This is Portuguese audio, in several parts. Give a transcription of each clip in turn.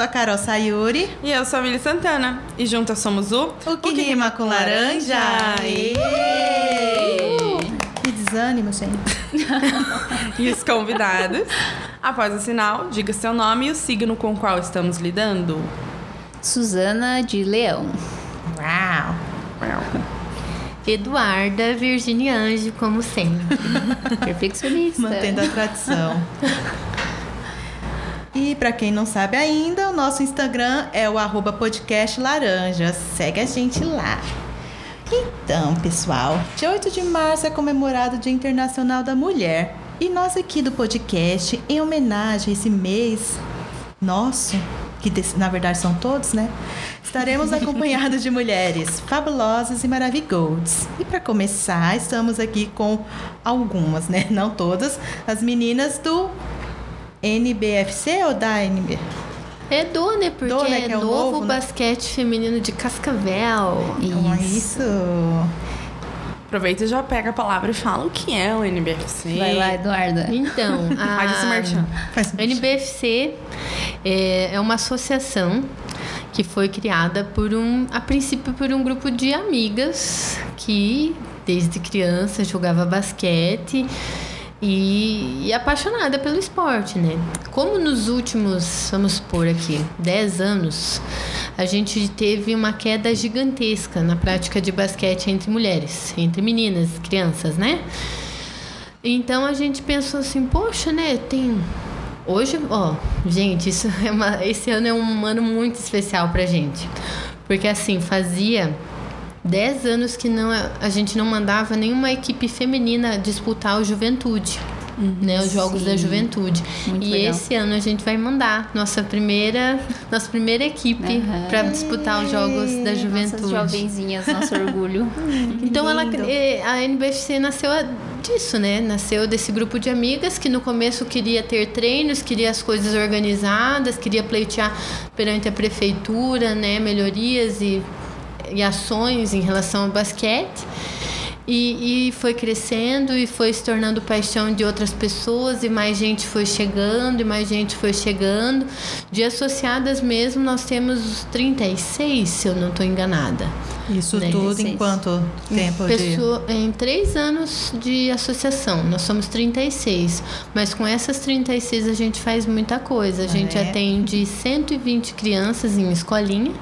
sou a Carol Sayuri. E eu sou a Mili Santana. E juntas somos o O que, rima com laranja. Ê! Que desânimo, gente. e os convidados. Após o sinal, diga seu nome e o signo com o qual estamos lidando. Suzana de Leão. Uau. Eduarda Virginia Anjo, como sempre. Perfeccionista. Mantendo a tradição. E para quem não sabe ainda, o nosso Instagram é o arroba podcast laranja. Segue a gente lá. Então, pessoal, dia 8 de março é comemorado o Dia Internacional da Mulher. E nós aqui do podcast, em homenagem a esse mês nosso, que na verdade são todos, né? Estaremos acompanhados de mulheres fabulosas e maravilhosas. E para começar, estamos aqui com algumas, né? Não todas, as meninas do NBFC ou da NB? É do, né? Porque Do, né, é, é o novo, novo, né? basquete feminino de Cascavel. Então é isso. Aproveita e já pega a palavra e fala o que é o NBFC. Vai lá, Eduarda. Então, a Faz esse merchan. NBFC é, é uma associação que foi criada por um, a princípio por um grupo de amigas que desde criança jogava basquete e, e apaixonada pelo esporte, né? Como nos últimos, vamos supor aqui, 10 anos, a gente teve uma queda gigantesca na prática de basquete entre mulheres, entre meninas, crianças, né? Então a gente pensou assim, poxa, né, tem hoje, ó, gente, isso é uma, esse ano é um ano muito especial pra gente. Porque assim, fazia 10 anos que não a gente não mandava nenhuma equipe feminina disputar o Juventude. Né, os jogos da Sim. juventude. Muito e legal. esse ano a gente vai mandar nossa primeira, nossa primeira equipe Aham. para disputar os jogos da juventude. Nossas jovenzinhas, nosso orgulho. Então ela, a NBFC nasceu disso, né? Nasceu desse grupo de amigas que no começo queria ter treinos, queria as coisas organizadas, queria pleitear perante a prefeitura, né? Melhorias e, e ações em relação ao basquete. E, e foi crescendo e foi se tornando paixão de outras pessoas e mais gente foi chegando e mais gente foi chegando. De associadas mesmo, nós temos 36, se eu não estou enganada. Isso tudo em quanto tempo de... Pessoa, em três anos de associação, nós somos 36. Mas com essas 36 a gente faz muita coisa. A gente é? atende 120 crianças em escolinha.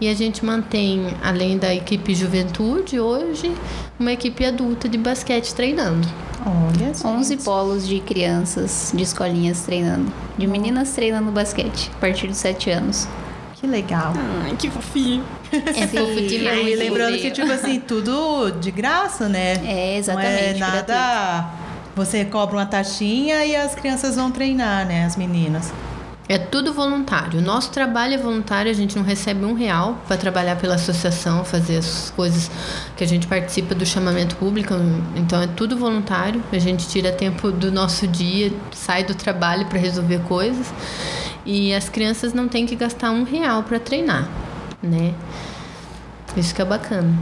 E a gente mantém, além da equipe juventude, hoje, uma equipe adulta de basquete treinando. Olha, gente. 11 polos de crianças de escolinhas treinando. De meninas treinando basquete, a partir de 7 anos. Que legal. Ai, que fofinho. É fofo demais. E lembrando que, tipo assim, tudo de graça, né? É, exatamente. Não é gratuito. nada... Você cobra uma taxinha e as crianças vão treinar, né? As meninas. É tudo voluntário. Nosso trabalho é voluntário, a gente não recebe um real para trabalhar pela associação, fazer as coisas que a gente participa do chamamento público. Então é tudo voluntário. A gente tira tempo do nosso dia, sai do trabalho para resolver coisas. E as crianças não têm que gastar um real para treinar, né? Isso que é bacana.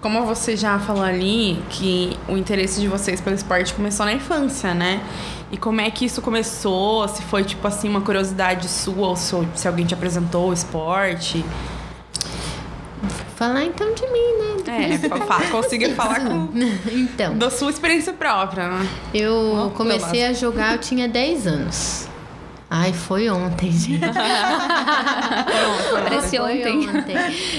Como você já falou ali, que o interesse de vocês pelo esporte começou na infância, né? E como é que isso começou? Se foi, tipo assim, uma curiosidade sua ou se, alguém te apresentou o esporte? Falar então de mim, né? É, fa- fa- consiga falar com, Então, da sua experiência própria, né? eu Ó, comecei a jogar, eu tinha 10 anos. Ai, foi ontem, gente. Parece Foi ontem.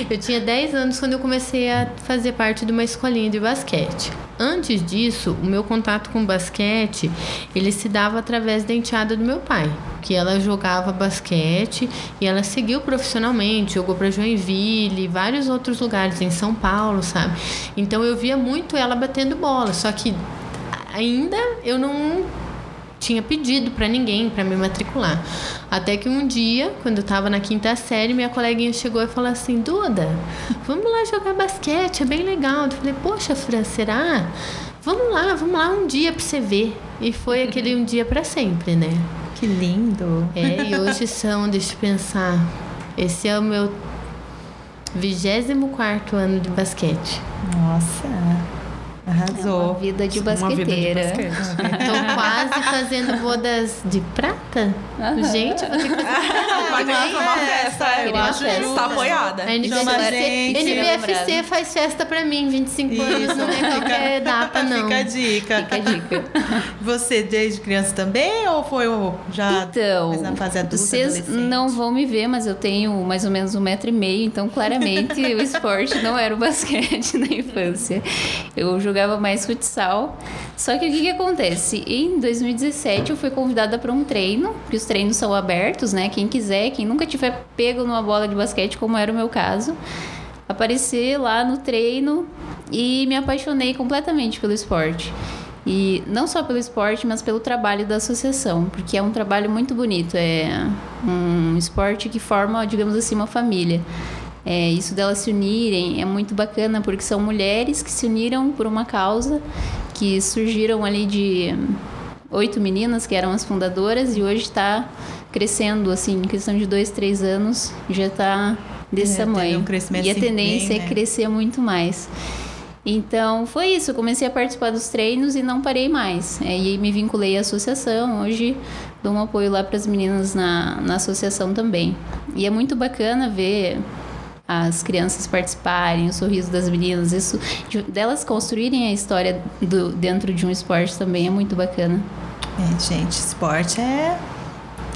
Eu tinha 10 anos quando eu comecei a fazer parte de uma escolinha de basquete. Antes disso, o meu contato com basquete, ele se dava através da enteada do meu pai, que ela jogava basquete e ela seguiu profissionalmente, jogou para Joinville, vários outros lugares em São Paulo, sabe? Então eu via muito ela batendo bola, só que ainda eu não tinha pedido pra ninguém pra me matricular. Até que um dia, quando eu tava na quinta série, minha coleguinha chegou e falou assim: Duda, vamos lá jogar basquete, é bem legal. Eu falei: Poxa, Fran, será? Vamos lá, vamos lá um dia pra você ver. E foi aquele um dia pra sempre, né? Que lindo. É, e hoje são, deixa eu pensar, esse é o meu 24 ano de basquete. Nossa, arrasou. vida de Uma vida de basqueteira. basquete. Tô quase fazendo bodas de prata. Gente, vou ter que fazer que uma festa, eu querida. acho justo. Tá apoiada. A NBFC, gente. NBFC faz festa pra mim, 25 anos, não é qualquer data, não. Fica a dica. Fica a dica. Você desde criança também ou foi o- já Então, na fase adulta, vocês não vão me ver, mas eu tenho mais ou menos um metro e meio, então claramente o esporte não era o basquete na infância. Eu jogava mais futsal. Só que o que, que acontece? Em 2017 eu fui convidada para um treino, que os treinos são abertos, né? Quem quiser, quem nunca tiver pego numa bola de basquete, como era o meu caso, aparecer lá no treino e me apaixonei completamente pelo esporte. E não só pelo esporte, mas pelo trabalho da associação, porque é um trabalho muito bonito. É um esporte que forma, digamos assim, uma família. É, isso delas se unirem é muito bacana, porque são mulheres que se uniram por uma causa, que surgiram ali de oito meninas que eram as fundadoras e hoje está crescendo, assim, em questão de dois, três anos, já está desse É, teve tamanho. um e a assim, tendência bem, é né? crescer muito mais. Então foi isso, eu comecei a participar dos treinos e não parei mais. É, e me vinculei à associação, hoje dou um apoio lá para as meninas na, na associação também. E é muito bacana ver as crianças participarem, o sorriso das meninas, isso de- delas construírem a história do, dentro de um esporte também é muito bacana. É, gente, esporte é.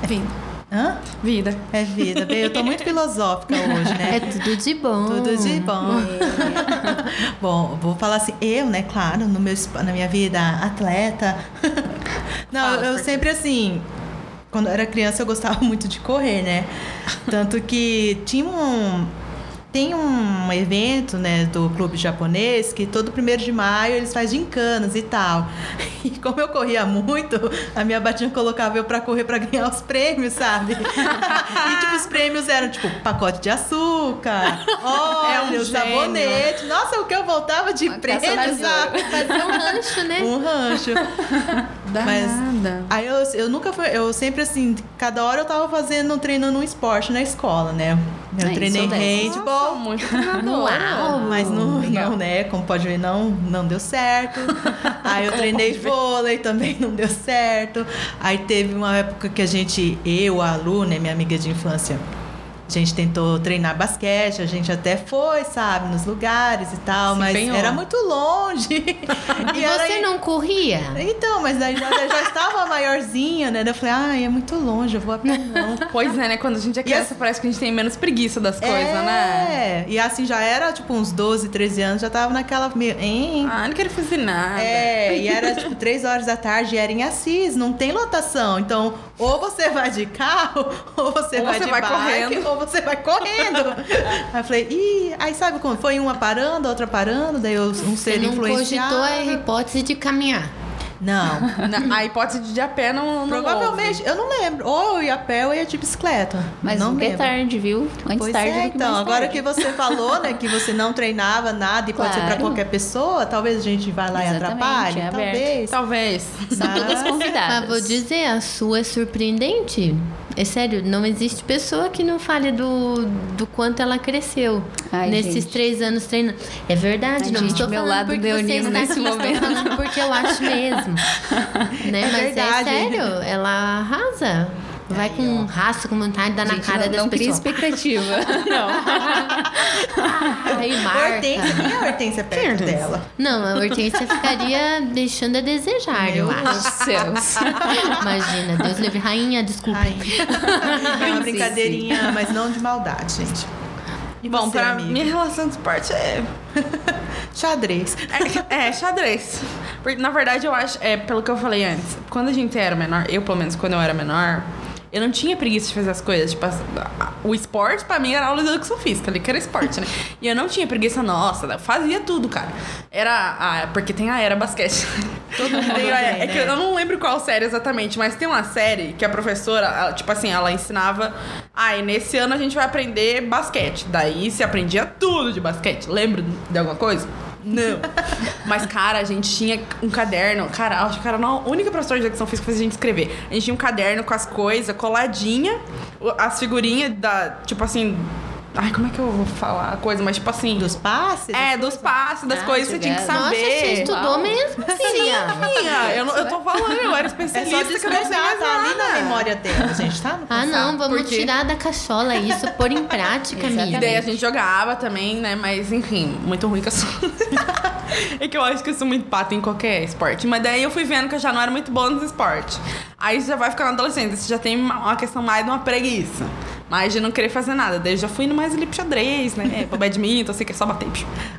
Vida. Hã? Vida. É vida. Bem, eu tô muito filosófica hoje, né? É tudo de bom. Tudo de bom. bom, vou falar assim, eu, né, claro, no meu, na minha vida, atleta. Não, Fala, eu sempre assim, quando eu era criança eu gostava muito de correr, né? Tanto que tinha um. Tem um evento, né, do clube japonês que todo primeiro de maio eles fazem gincanas e tal. E como eu corria muito, a minha batinha colocava eu pra correr pra ganhar os prêmios, sabe? E tipo, os prêmios eram tipo pacote de açúcar, É um óleo, gênio. sabonete. Nossa, o que eu voltava de Uma prêmio, sabe? Fazer um rancho, né? Um rancho. Mas- Danada. Aí eu, eu nunca fui, eu sempre assim, cada hora eu tava fazendo, treinando um esporte na escola, né? Eu Ah, treinei isso handball, muito. Uau. mas não, Legal. não, né? Como pode ver, não, não deu certo. Aí eu treinei vôlei, também não deu certo. Aí teve uma época que a gente, eu, a Lu, né, minha amiga de infância, a gente tentou treinar basquete, a gente até foi, sabe, nos lugares e tal, Se mas era muito longe. E era você não corria? então, mas daí já, já estava maiorzinha, né? Daí eu falei, ai, é muito longe, eu vou a pé não. Pois é, né? Quando a gente é criança, as- parece que a gente tem menos preguiça das coisas, né? É, e assim já era, tipo, uns 12, 13 anos, já tava naquela meio. Hein? Ah, não quero fazer nada. É, e era tipo 3 horas da tarde, e era em Assis, não tem lotação. Então, ou você vai de carro, ou você Ou vai você de vai bike, correndo. Ou você vai correndo. aí eu falei, ih, aí sabe quando foi uma parando, outra parando, daí eu um Você ser não influenciado. cogitou a hipótese de caminhar. Não. Na- A hipótese de ir a pé não, não Provavelmente, eu não lembro. Ou eu ia a pé ou eu ia de bicicleta. Mas não é lembro. tarde, viu? Antes Pois tarde é, então, agora tarde. que você falou, né, que você não treinava nada e pode ser pra Claro. qualquer pessoa, talvez a gente vá lá e Exatamente, atrapalhe, é talvez. Talvez. São todas convidadas. Mas vou dizer, a sua é surpreendente. É sério, não existe pessoa que não fale do, do quanto ela cresceu Ai, nesses gente. três anos treinando. É verdade, Ai, não gente, estou meu falando lado porque leonino nesse momento. falando porque eu acho mesmo. né? É Mas verdade. é sério, ela arrasa. Vai com raça, com vontade de dar na Gente, cara não, das não cria pessoas. expectativa. Aí marca. Hortência, quem é a Hortência perto Hortência? dela? Não, a Hortência ficaria deixando a desejar, eu Meu acho. Céus. Imagina, Deus livre. Rainha, desculpa. Ai, é uma Sim, brincadeirinha, mas não de maldade, gente. E Bom, você, pra amiga? minha relação com esporte é Xadrez. É, é, xadrez. Porque, na verdade, eu acho, é, pelo que eu falei antes, quando a gente era menor, eu pelo menos quando eu era menor, eu não tinha preguiça de fazer as coisas. Tipo, o esporte pra mim era aula de educação física, ali que era esporte, né? E eu não tinha preguiça, nossa, eu fazia tudo, cara. Era. a- porque tem a era basquete. Todo mundo Tem a- tem, é que né? eu não lembro qual série exatamente, mas tem uma série que a professora, ela, tipo assim, ela ensinava. Ah, e nesse ano a gente vai aprender basquete. Daí se aprendia tudo de basquete. Lembra de alguma coisa? Não. Mas, cara, a gente tinha um caderno. Cara, acho que era a única professora de educação física que fazia a gente escrever. A gente tinha um caderno com as coisas, coladinha, as figurinhas da. Tipo assim. Ai, como é que eu vou falar a coisa? Mas, tipo assim. Dos passes? É, dos passes, das Ah, coisas que você tinha que saber. Nossa, você estudou Uau. mesmo, sim. Minha, eu, eu tô falando, eu era É só especialista que eu não tá ali na memória dela, gente, tá? no Ah, não, vamos Porque- tirar da cachola isso, pôr em prática. E amiga. daí a gente jogava também, né? Mas enfim, muito ruim que eu sou. é que eu acho que eu sou muito pata em qualquer esporte. Mas daí eu fui vendo que eu já não era muito boa nos esportes. Aí você já vai ficando adolescente, você já tem uma questão mais de uma preguiça. Mais de não querer fazer nada. Daí eu já fui no mais ali pro xadrez, né? Pro badminton, assim, que é só bater.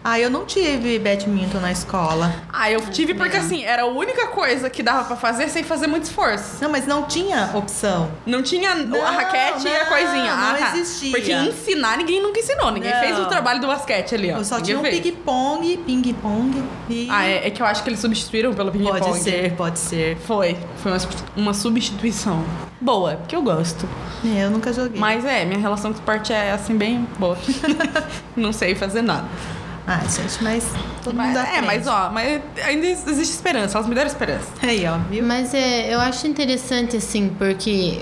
Ah, eu não tive badminton na escola. Ah, eu tive porque assim, era a única coisa que dava pra fazer sem fazer muito esforço. Não, mas não tinha opção. Não tinha Não, a raquete e a não, coisinha. não ah, tá. existia. Porque ensinar ninguém nunca ensinou. Ninguém Não. fez o trabalho do basquete ali, ó. Eu só Ninguém tinha um ping-pong, ping-pong e... Ah, é, é que eu acho que eles substituíram pelo ping-pong. Pode ser, pode ser. Foi. Foi uma, uma substituição. Boa, porque eu gosto. É, eu nunca joguei. Mas é, minha relação com o esporte é assim, bem boa. Não sei fazer nada. Ah, gente, mas todo Mas- mundo é, aprende. mas ó, mas ainda existe esperança. Elas me deram esperança. Aí, ó, viu? Mas é, eu acho interessante, assim, porque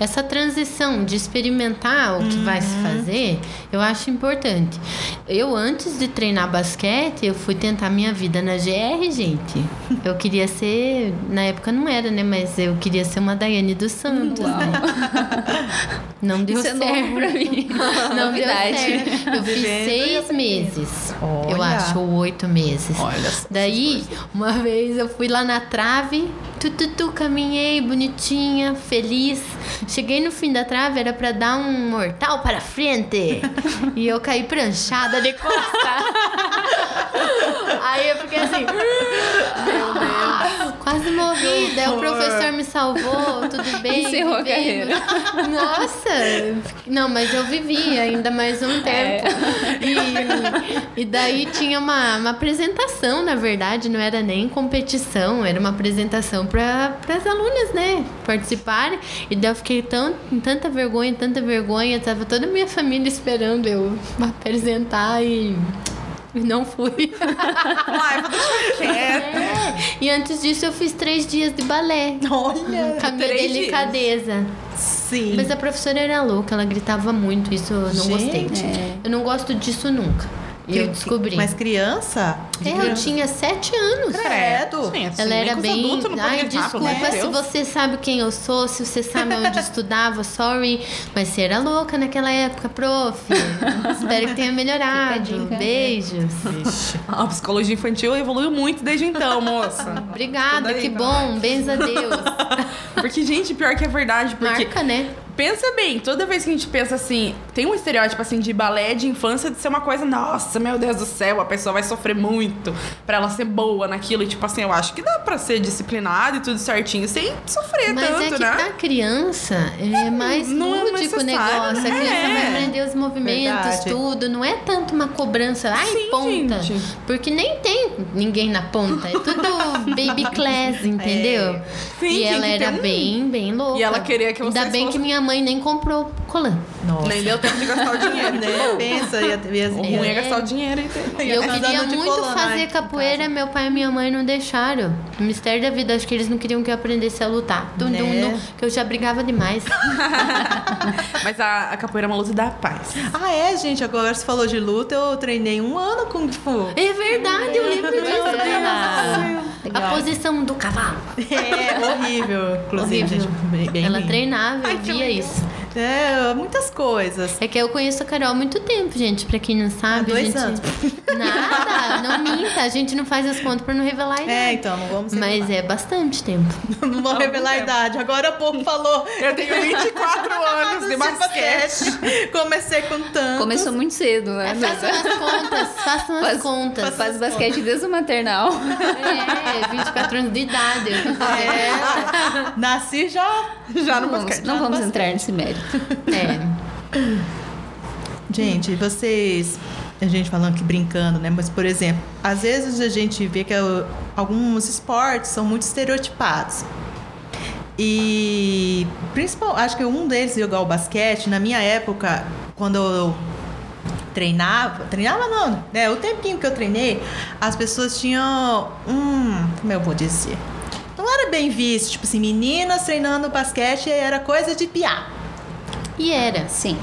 essa transição de experimentar o que vai se fazer, eu acho importante. Eu, antes de treinar basquete, eu fui tentar minha vida na GR, gente. Eu queria ser, na época não era, né? Mas eu queria ser uma Daiane dos Santos, né? Não deu Isso é certo. novo pra mim. Não deu Novidade. certo. Eu fiz Vivendo seis meses. Eu Olha. acho, ou oito meses. Olha só. Daí, uma vez eu fui lá na trave, tu, tu, tu, caminhei bonitinha, feliz. Cheguei no fim da trave, era pra dar um mortal para frente. E eu caí pranchada de costa. Aí eu fiquei assim. Meu Deus. Quase morri. Daí o professor me salvou, tudo bem. Encerrou a vivemos. Nossa! Não, mas eu vivi ainda mais um tempo. E, e daí tinha uma, uma apresentação, na verdade, não era nem competição, era uma apresentação para as alunas, né? Participarem. E daí eu fiquei tão, com tanta vergonha, tanta vergonha, tava toda a minha família esperando eu apresentar e. Não fui. É. E antes disso eu fiz três dias de balé. Olha, Com a minha delicadeza. sim. Mas a professora era louca, ela gritava muito, isso eu não Gente. gostei. É. Eu não gosto disso nunca. E eu descobri. Mas criança? De É, eu criança. tinha sete anos. Credo. Sim, assim, Ela era bem. não Ai, desculpa de se você sabe quem eu sou, se você sabe onde estudava, sorry. Mas você era louca naquela época, prof. Espero que tenha melhorado. Fica a dica. Beijos. A psicologia infantil evoluiu muito desde então, moça. Obrigada, aí, que bom. Bens a Deus. Porque, gente, pior que é verdade, porque Marca, né? Pensa bem, toda vez que a gente pensa assim, tem um estereótipo assim de balé de infância de ser uma coisa, nossa, meu Deus do céu, a pessoa vai sofrer muito pra ela ser boa naquilo. E tipo assim, eu acho que dá pra ser disciplinado e tudo certinho sem sofrer Mas tanto, é que né? pra criança é mais não é lúdico o necessário, negócio. né? A criança É. vai aprender os movimentos, Verdade. tudo. Não é tanto uma cobrança, ai, Sim, ponta. gente. Porque nem tem ninguém na ponta. É tudo baby class, entendeu? Sim, e ela era bem, bem louca. E ela queria que Ainda vocês bem que minha mãe nem comprou colã. Nossa. Nem deu tempo de gastar o dinheiro. Né? Pensa, ia, ia, O ia, ruim é gastar o dinheiro e ter. E eu queria muito colã, fazer capoeira, meu pai e minha mãe não deixaram. No mistério da vida, acho que eles não queriam que eu aprendesse a lutar. Dum, dum, Né? dum, que eu já brigava demais. Mas a, a capoeira é uma luta da paz. Ah, é, gente. Agora você falou de luta, eu treinei um ano Kung Fu. É verdade, eu lembro disso. Ah, A posição do cavalo. É horrível, inclusive, Horrível. gente. Bem, bem Ela ruim. treinava, eu via isso. É, muitas coisas. É que eu conheço a Carol há muito tempo, gente. Pra quem não sabe, Há a dois gente. anos. Nada, não minta. A gente não faz as contas pra não revelar a idade. É, então, não vamos Mas revelar. é bastante tempo. Não vou revelar a idade. Agora há pouco falou. Eu tenho 24 anos de basquete. Comecei com tanto. Começou muito cedo, né? Façam as contas, façam as Faz- contas. Faz basquete desde o maternal. É, 24 anos de idade. É, nasci já. Já no Não vamos, basquete. não vamos entrar nesse mérito. É. Gente, vocês. A gente falando aqui brincando, né? Mas, por exemplo, às vezes a gente vê que uh, alguns esportes são muito estereotipados. E principal, acho que um deles, jogar o basquete, na minha época, quando eu treinava, treinava não, né? O tempinho que eu treinei, as pessoas tinham um, como eu vou dizer? Não era bem visto, tipo assim, meninas treinando basquete era coisa de piar. E era. Sim.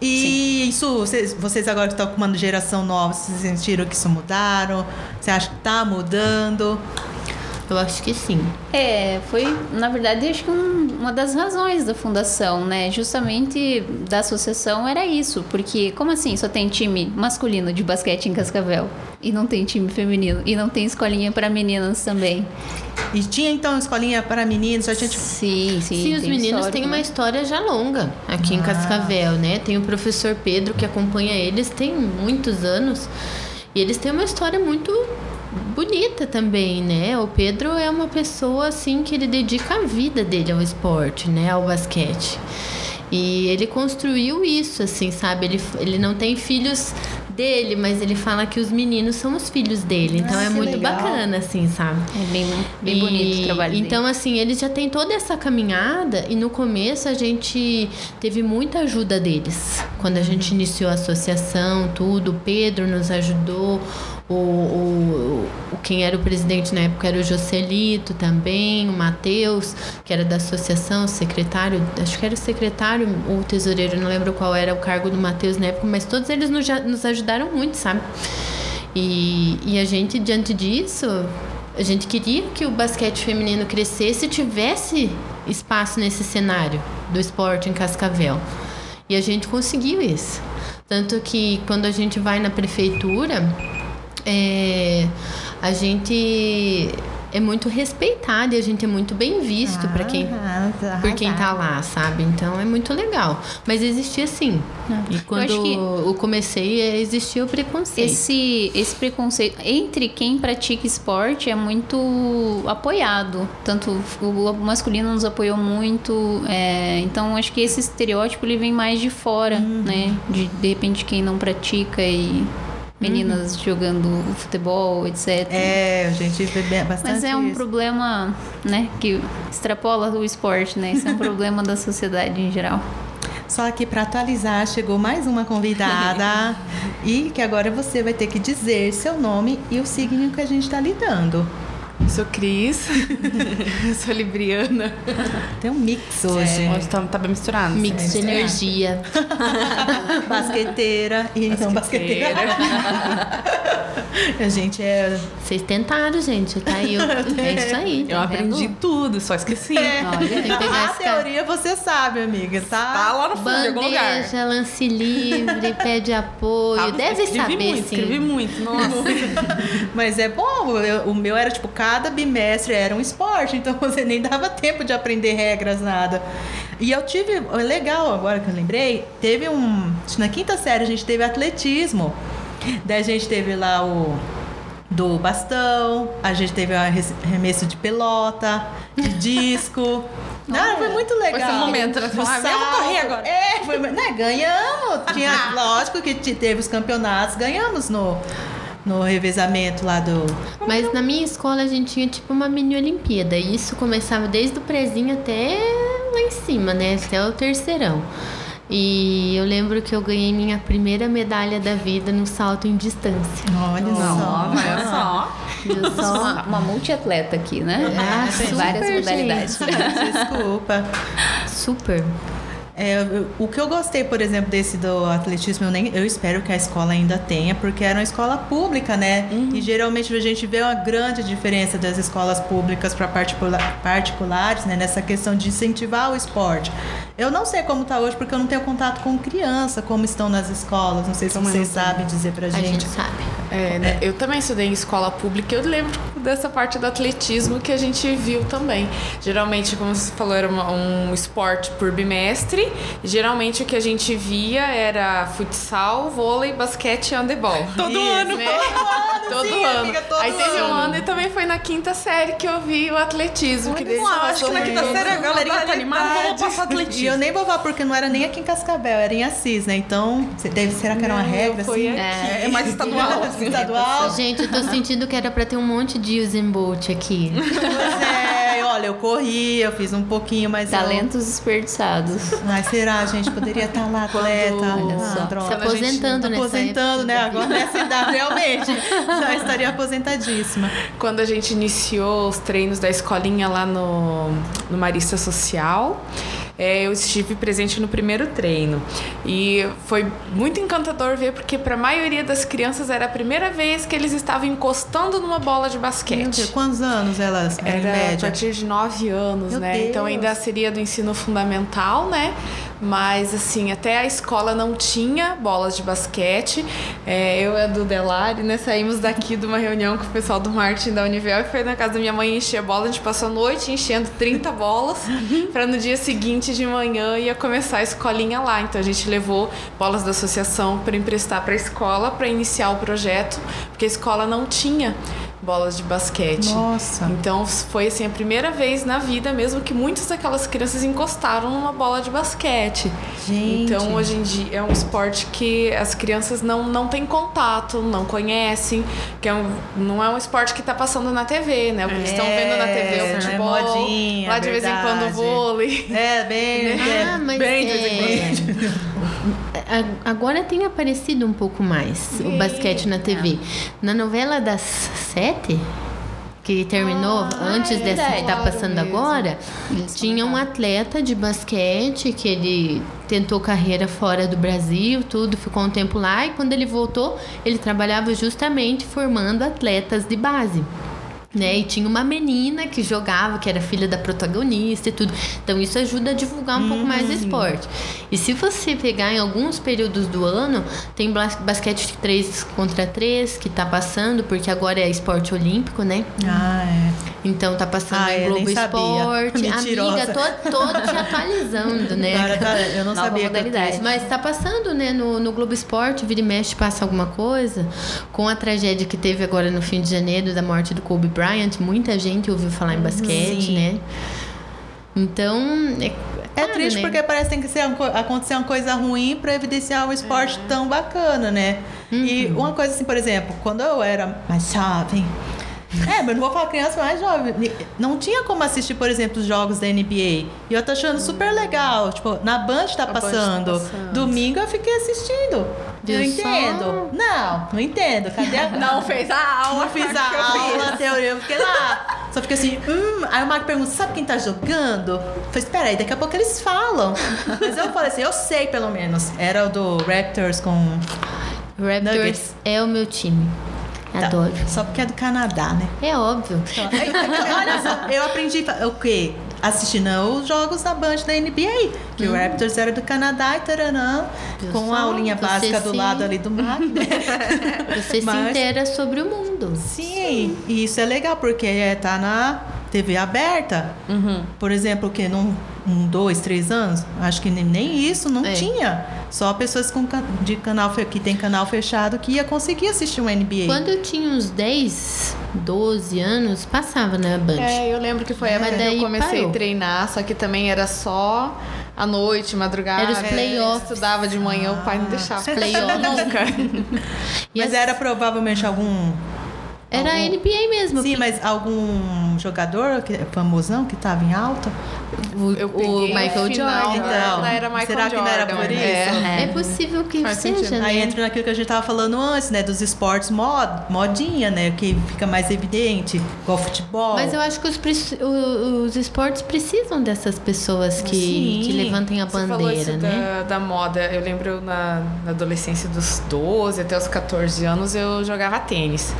E isso, vocês, vocês agora que estão com uma geração nova, vocês sentiram que isso mudaram? Você acha que tá mudando? Eu acho que sim. É, foi, na verdade, acho que um, uma das razões da fundação, né? Justamente da associação era isso. Porque, como assim, só tem time masculino de basquete em Cascavel? E não tem time feminino? E não tem escolinha para meninas também? E tinha então escolinha para meninos, já tinha tipo. Sim, sim. Sim, os meninos têm uma né? história já longa aqui em Ah. Cascavel, né? Tem o professor Pedro que acompanha eles tem muitos anos e eles têm uma história muito bonita também, né? O Pedro é uma pessoa assim que ele dedica a vida dele ao esporte, né? Ao basquete. E ele construiu isso, assim, sabe? Ele, ele não tem filhos dele, mas ele fala que os meninos são os filhos dele. Então Ah, é muito legal. bacana, assim, sabe? É bem, bem E- bonito o trabalho dele. Então, assim, eles já têm toda essa caminhada e no começo a gente teve muita ajuda deles. Quando a gente iniciou a associação, tudo, o Pedro nos ajudou, o, o, o- quem era o presidente na época era o Joselito também, o Matheus, que era da associação, o secretário, acho que era o secretário o tesoureiro, não lembro qual era o cargo do Matheus na época, mas todos eles nos, nos ajudaram muito, sabe? E, e a gente, diante disso, a gente queria que o basquete feminino crescesse e tivesse espaço nesse cenário do esporte em Cascavel. E a gente conseguiu isso. Tanto que quando a gente vai na prefeitura, é, a gente é muito respeitado e a gente é muito bem visto para quem Ah, tá por quem tá arrasado. lá, sabe? Então é muito legal. Mas existia sim. E quando que- eu comecei, existia o preconceito. Esse, esse preconceito entre quem pratica esporte é muito apoiado. Tanto o masculino nos apoiou muito. é, então acho que esse estereótipo ele vem mais de fora, né? De, de repente quem não pratica e meninas jogando futebol, etc. É, a gente vê bastante Mas é um isso. problema, né, que extrapola o esporte, né? Isso é um problema da sociedade em geral. Só que para atualizar, chegou mais uma convidada e que agora você vai ter que dizer seu nome e o signo que a gente está lidando. Eu sou Cris, eu sou libriana. Tem um mix hoje. É, hoje tá, tá bem misturado. Mix de É. energia. Basqueteira e então basqueteira. a gente é. Vocês tentaram, gente. Tá aí. o- É isso aí. Eu tá aprendi vendo? tudo, só esqueci. Olha, que pegar A cara. teoria você sabe, amiga, tá? Tá lá no fundo de algum lugar. Bandeja, lance livre, pede apoio. Tá, Deve escrevi saber, muito, sim. Escrevi muito, nossa. Mas é bom, eu- o meu era tipo, cada bimestre era um esporte, então você nem dava tempo de aprender regras, nada. E eu tive, é legal agora que eu lembrei, teve um, na quinta série a gente teve atletismo. Daí a gente teve lá o do bastão, a gente teve o arremesso de pelota, de disco. Não, foi muito legal. Foi esse momento, né? Falar, "Ah, salto. correr agora." É, foi, né, ganhamos. Tinha, lógico que te- teve os campeonatos, ganhamos no, no revezamento lá do. Mas na minha escola a gente tinha tipo uma mini Olimpíada. E isso começava desde o prezinho até lá em cima, né? Até o terceirão. E eu lembro que eu ganhei minha primeira medalha da vida no salto em distância. Olha só. olha só. Eu só. Uma, uma multiatleta aqui, né? Ah, Tem super, várias modalidades. Desculpa. Super. É, o que eu gostei, por exemplo, desse do atletismo, eu, nem, eu espero que a escola ainda tenha, porque era uma escola pública, né? E geralmente a gente vê uma grande diferença das escolas públicas para particulares, né? Nessa questão de incentivar o esporte. Eu não sei como tá hoje, porque eu não tenho contato com criança, como estão nas escolas. Não sei se Também vocês não tenho. sabem dizer pra A gente. gente sabe. É, né, Eu também estudei em escola pública e eu lembro dessa parte do atletismo que a gente viu também. Geralmente, como você falou, era uma- um esporte por bimestre. Geralmente o que a gente via era futsal, vôlei, basquete e handebol. Todo Isso, ano, né? todo ano, Todo sim, ano. amiga, todo Aí teve um ano. e também foi na quinta série que eu vi o atletismo. que daí acho que na quinta série a galerinha tá animada. vamos passar atletismo. E eu nem vou falar porque não era nem aqui em Cascavel, era em Assis, né? Então, deve, será que era uma Não, regra foi assim? aqui. É mais estadual, assim. Estadual? Gente, eu tô sentindo que era pra ter um monte de Usain Bolt aqui. Pois é, olha, eu corri, eu fiz um pouquinho, mas. eu- Talentos desperdiçados. Ai, será, gente? Poderia estar lá, atleta. Olha Ah, só. droga. Se aposentando nessa Aposentando, época né? Agora nessa idade, realmente. Já estaria aposentadíssima. Quando a gente iniciou os treinos da escolinha lá no, no Marista Social, é, eu estive presente no primeiro treino. E foi muito encantador ver, porque para a maioria das crianças era a primeira vez que eles estavam encostando numa bola de basquete. Quantos anos elas, em Era a média? partir de 9 anos, Meu né? Então Deus. ainda seria do ensino fundamental, né? Mas assim, até a escola não tinha bolas de basquete. É, eu e a do Delari, né, saímos daqui de uma reunião com o pessoal do marketing da Univel e foi na casa da minha mãe encher a bola. A gente passou a noite enchendo 30 bolas para no dia seguinte de manhã ia começar a escolinha lá. Então a gente levou bolas da associação para emprestar para a escola para iniciar o projeto, porque a escola não tinha bolas de basquete. Nossa. Então foi assim a primeira vez na vida mesmo que muitas daquelas crianças encostaram numa bola de basquete. Gente. Então hoje em dia é um esporte que as crianças não, não têm contato, não conhecem, que é um, não é um esporte que está passando na TV, né? O que eles estão vendo na TV é É, o é futebol, modinha, lá de vez em quando verdade. o vôlei. É, bem. Ah, é, mas bem de é- vez em quando. A- Agora tem aparecido um pouco mais o basquete na TV. Na novela das sete, que terminou Ah, antes é dessa que tá verdade. passando Claro mesmo. agora, Eles tinha um atleta de basquete que ele tentou carreira fora do Brasil, tudo, ficou um tempo lá e quando ele voltou, ele trabalhava justamente formando atletas de base. Né? E tinha uma menina que jogava, que era filha da protagonista e tudo. Então isso ajuda a divulgar um pouco mais o esporte. E se você pegar em alguns períodos do ano, tem bas- basquete 3 contra 3 que tá passando, porque agora é esporte olímpico, né? Ah, é. Então tá passando Ah, nem Globo. Esporte. Mentirosa. Amiga, tô, tô te atualizando, né? Agora tá- eu não Nova sabia modalidade. Mas tá passando, né, no, no Globo Esporte, vira e mexe, passa alguma coisa. Com a tragédia que teve agora no fim de janeiro da morte do Kobe Bryant, muita gente ouviu falar em basquete, Sim. né? Então, é, É claro, triste né? porque parece que tem que ser acontecer uma coisa ruim pra evidenciar um esporte tão bacana, né? E uma coisa assim, por exemplo, quando eu era mais jovem. É, mas não vou falar criança mais jovem. Não tinha como assistir, por exemplo, os jogos da NBA. E eu tô achando super legal. Tipo, na Band tá A Band tá passando. passando. Domingo eu fiquei assistindo. Eu só? entendo. Não, não entendo. Cadê a. Não fez a aula, Não fiz a aula, a teoria, eu fiquei lá. Só fiquei assim, hum. Aí o Marco pergunta, sabe quem tá jogando? Eu falei, espera aí, daqui a pouco eles falam. Mas eu falei assim, eu sei pelo menos. Era o do Raptors com. Raptors Nuggets. é o meu time. Tá, Adoro. Só porque é do Canadá, né? É óbvio. Olha só, eu aprendi o quê? Assistindo os jogos da Band da NBA. Que o Raptors era do Canadá e taranã. Com a aulinha básica do sim. lado ali do mar. Você se Mas- inteira sobre o mundo. Sim, e isso é legal, porque é, tá na TV aberta. Por exemplo, que num um, dois, três anos, acho que nem, nem isso não É. tinha. Só pessoas com, can- de canal que tem canal fechado que ia conseguir assistir um NBA. Quando eu tinha uns 10, 12 anos, passava na Band. É, eu lembro que foi a época que eu comecei parou. a treinar, só que também era só à noite, madrugada. Era os playoffs. Estudava de manhã, o pai não deixava. playoffs. Nunca. Mas as- era provavelmente algum. Era a algum- NBA mesmo. Sim, mas algum jogador que, famosão que tava em alta? O, Eu o Michael o final Jordan. da- Então, era Michael será que não era por isso? É. É possível que Faz seja, sentido. né? Aí entra naquilo que a gente tava falando antes, né? Dos esportes mod, modinha, né? Que fica mais evidente, igual futebol. Mas eu acho que os, os esportes precisam dessas pessoas que, Sim. que levantem a Você falou isso bandeira, né? da, da moda. Eu lembro na, na adolescência dos 12 até os 14 anos eu jogava tênis.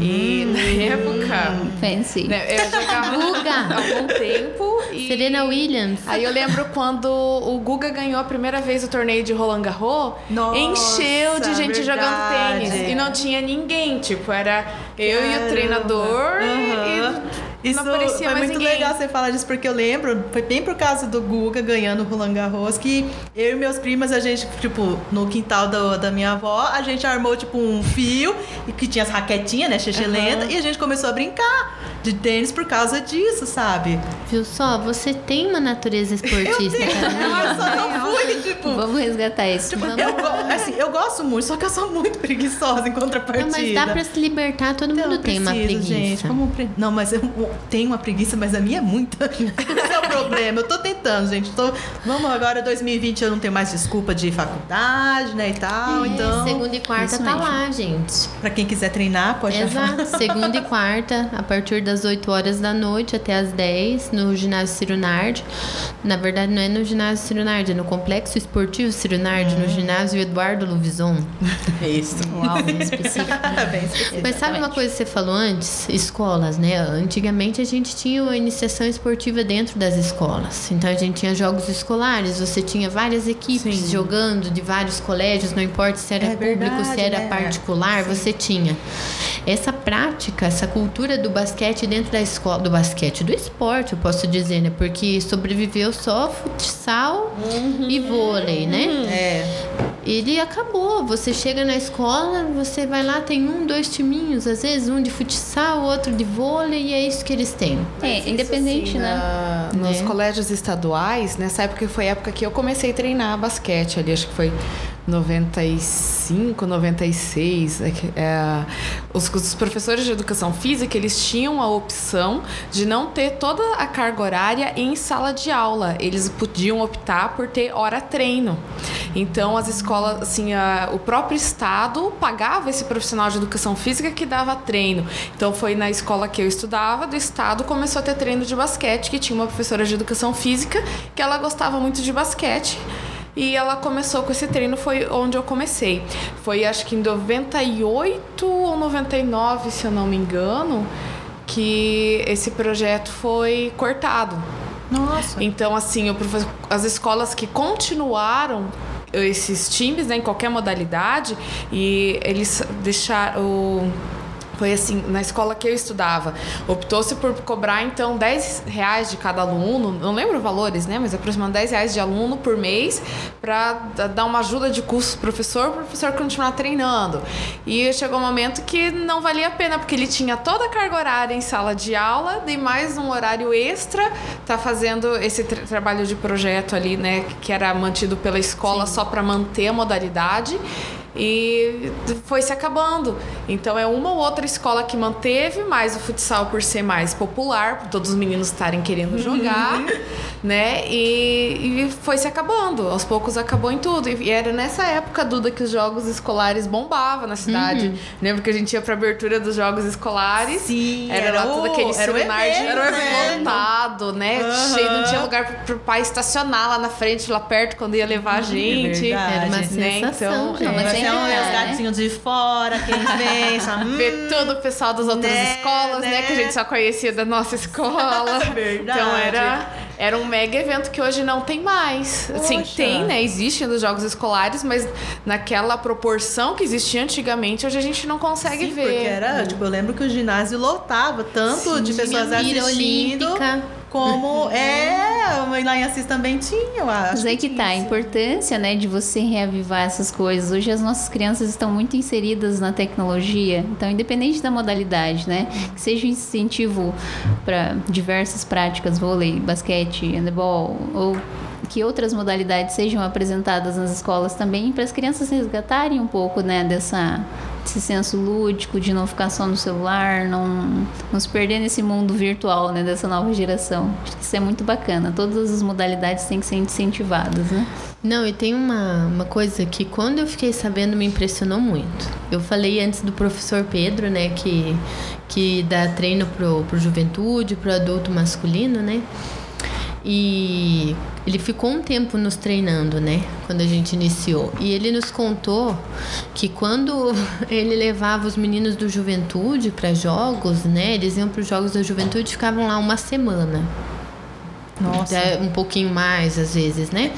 E na época. Fancy. né, eu jogava há algum tempo. E... Serena Williams. Aí eu lembro quando o Guga ganhou a primeira vez o torneio de Roland Garros, Nossa, encheu de gente verdade. jogando tênis. E não tinha ninguém, tipo, era eu e o Caramba. treinador Aham. e Isso foi mais muito ninguém. legal você falar disso, porque eu lembro, foi bem por causa do Guga ganhando o Roland Garros, que eu e meus primos, a gente, tipo, no quintal do- da minha avó, a gente armou, tipo, um fio, e que tinha as raquetinhas, né, xixi lenta, e a gente começou a brincar de tênis por causa disso, sabe? Viu só? Você tem uma natureza esportista, Carolina. Eu só não fui, tipo... Vamos resgatar isso. Tipo, Vamos- eu, assim, eu gosto muito, só que eu sou muito preguiçosa em contrapartida. Não, mas dá pra se libertar, todo Então, mundo tem uma preguiça. Gente, como Não, mas eu- tenho uma preguiça, mas a minha é muita. É problema. Eu tô tentando, gente. Tô... Vamos agora, 2020 eu não tenho mais desculpa de faculdade, né, e tal. É, então, segunda e quarta isso tá lá, gente. pra quem quiser treinar, pode Exato. Segunda e quarta, a partir das 8 horas da noite até as 10, no ginásio Ciro Nardi. Na verdade, não é no ginásio Ciro Nardi, é no Complexo Esportivo Ciro Nardi, no ginásio Eduardo Luvison. Isso. Uau, bem específico. Bem específico. Mas sabe uma coisa que você falou antes? Escolas, né? Antigamente a gente tinha uma iniciação esportiva dentro das escolas. Então a gente tinha jogos escolares, você tinha várias equipes Sim. jogando de vários colégios, não importa se era É público, verdade, se era né? particular, você tinha. Essa prática, essa cultura do basquete dentro da escola, do basquete, do esporte, eu posso dizer, né? Porque sobreviveu só futsal e vôlei, né? É. Ele acabou. Você chega na escola, você vai lá, tem um, dois timinhos, às vezes um de futsal, outro de vôlei, e é isso que eles têm. É, independente, assim, né? na- nos Né? colégios estaduais, nessa época foi a época que eu comecei a treinar basquete ali, acho que foi 95, 96. é é, os, os professores de educação física, eles tinham a opção de não ter toda a carga horária em sala de aula. Eles podiam optar por ter hora treino. Então, as escolas, assim, a- o próprio estado pagava esse profissional de educação física que dava treino. Então, foi na escola que eu estudava, do estado, começou a ter treino de basquete, que tinha uma professora de educação física, que ela gostava muito de basquete. E ela começou com esse treino, foi onde eu comecei. Foi acho que em 98 ou 99, se eu não me engano, que esse projeto foi cortado. Nossa. Então, assim, o as escolas que continuaram esses times, né, em qualquer modalidade, e eles deixaram. Foi assim, na escola que eu estudava, optou-se por cobrar, então, 10 reais de cada aluno, não lembro valores, né? Mas aproximadamente 10 reais de aluno por mês para dar uma ajuda de custo pro professor, para o professor continuar treinando. E chegou um momento que não valia a pena, porque ele tinha toda a carga horária em sala de aula, e mais um horário extra, tá fazendo esse tra- trabalho de projeto ali, né? Que era mantido pela escola só para manter a modalidade e foi se acabando. Então é uma ou outra escola que manteve, mas o futsal por ser mais popular, por todos os meninos estarem querendo jogar, né? E, e foi se acabando. Aos poucos acabou em tudo. E era nessa época, Duda, que os jogos escolares bombavam na cidade. Lembra que a gente ia pra abertura dos jogos escolares? Sim, Era, era lá todo aquele era o celular de né? lotado, né? Aham. Cheio, não tinha lugar pro, pro pai estacionar lá na frente, lá perto, quando ia levar a gente. verdade. Era uma né? sensação, Então, gente. Não, sempre é dá, os né? gatinhos de fora, quem vem, só, hum, ver todo o pessoal das outras Né, escolas, né? né? Que a gente só conhecia da nossa escola. Verdade. Então era, era um mega evento que hoje não tem mais. Assim, Poxa. tem, né? Existem dos jogos escolares, mas naquela proporção que existia antigamente, hoje a gente não consegue Sim, ver. porque era, tipo, eu lembro que o ginásio lotava tanto de pessoas assistindo, olímpica. Como é, lá em Assis também tinha, eu acho. Mas aí que tá, a importância, né, de você reavivar essas coisas. Hoje as nossas crianças estão muito inseridas na tecnologia, então independente da modalidade, né, que seja um incentivo para diversas práticas, vôlei, basquete, handebol ou que outras modalidades sejam apresentadas nas escolas também para as crianças resgatarem um pouco, né, dessa esse senso lúdico de não ficar só no celular, não, não se perder nesse mundo virtual, né, dessa nova geração. Acho que isso é muito bacana. Todas as modalidades têm que ser incentivadas, né? Não, e tem uma, uma coisa que quando eu fiquei sabendo me impressionou muito. Eu falei antes do professor Pedro, né, que, que dá treino pro, pro juventude, pro adulto masculino, né? E ele ficou um tempo nos treinando, né? Quando a gente iniciou. E ele nos contou que quando ele levava os meninos do juventude para jogos, né? Eles iam para os jogos da juventude e ficavam lá uma semana. Nossa. Até um pouquinho mais, às vezes, né?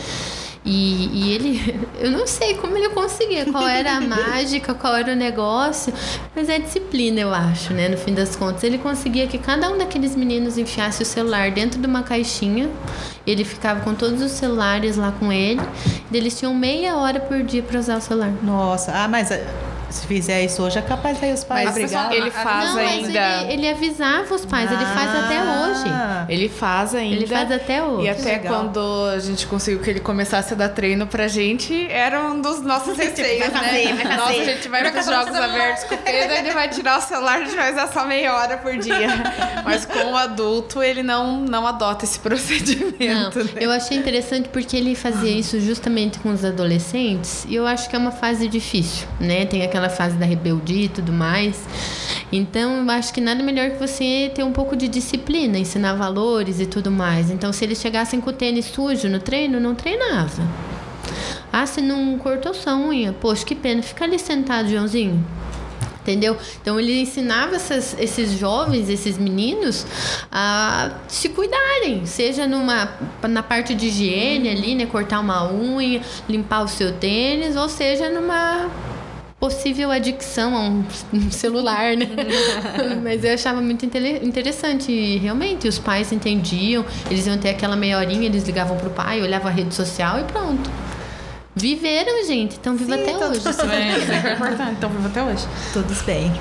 E, e ele, eu não sei como ele conseguia, qual era a mágica, qual era o negócio, mas é disciplina, eu acho, né? No fim das contas, ele conseguia que cada um daqueles meninos enfiasse o celular dentro de uma caixinha, ele ficava com todos os celulares lá com ele, eles tinham meia hora por dia para usar o celular. Nossa, ah, mas Se fizer isso hoje, é capaz de aí os pais Mas brigar. ele faz não, mas ainda. ele, ele avisava os pais, ele faz até hoje. Ah. Ele faz ainda. Ele faz até hoje. E até legal. quando a gente conseguiu que ele começasse a dar treino pra gente, era um dos nossos receios, vai fazer, né? vai Nossa, fazer. a gente vai pros jogos abertos com o Pedro, ele vai tirar o celular, a gente vai usar só meia hora por dia. Mas com o adulto, ele não, não adota esse Não, procedimento. né? eu achei interessante porque ele fazia isso justamente com os adolescentes e eu acho que é uma fase difícil, né? Tem aquela fase da rebeldia e tudo mais. Então, eu acho que nada melhor que você ter um pouco de disciplina, ensinar valores e tudo mais. Então, se eles chegassem com o tênis sujo no treino, não treinava. Ah, você não cortou sua unha? Poxa, que pena. Fica ali sentado, Joãozinho. Entendeu? Então ele ensinava essas- esses jovens, esses meninos, a se cuidarem, seja numa, na parte de higiene ali, né? Cortar uma unha, limpar o seu tênis, ou seja, numa possível adicção a um, um celular, né? Mas eu achava muito interessante. E realmente, os pais entendiam, eles iam ter aquela meia horinha, eles ligavam pro pai, olhavam a rede social e pronto. Viveram, gente. Então viva Sim, até hoje. É, isso é importante. Então, vivo até hoje. Todos bem.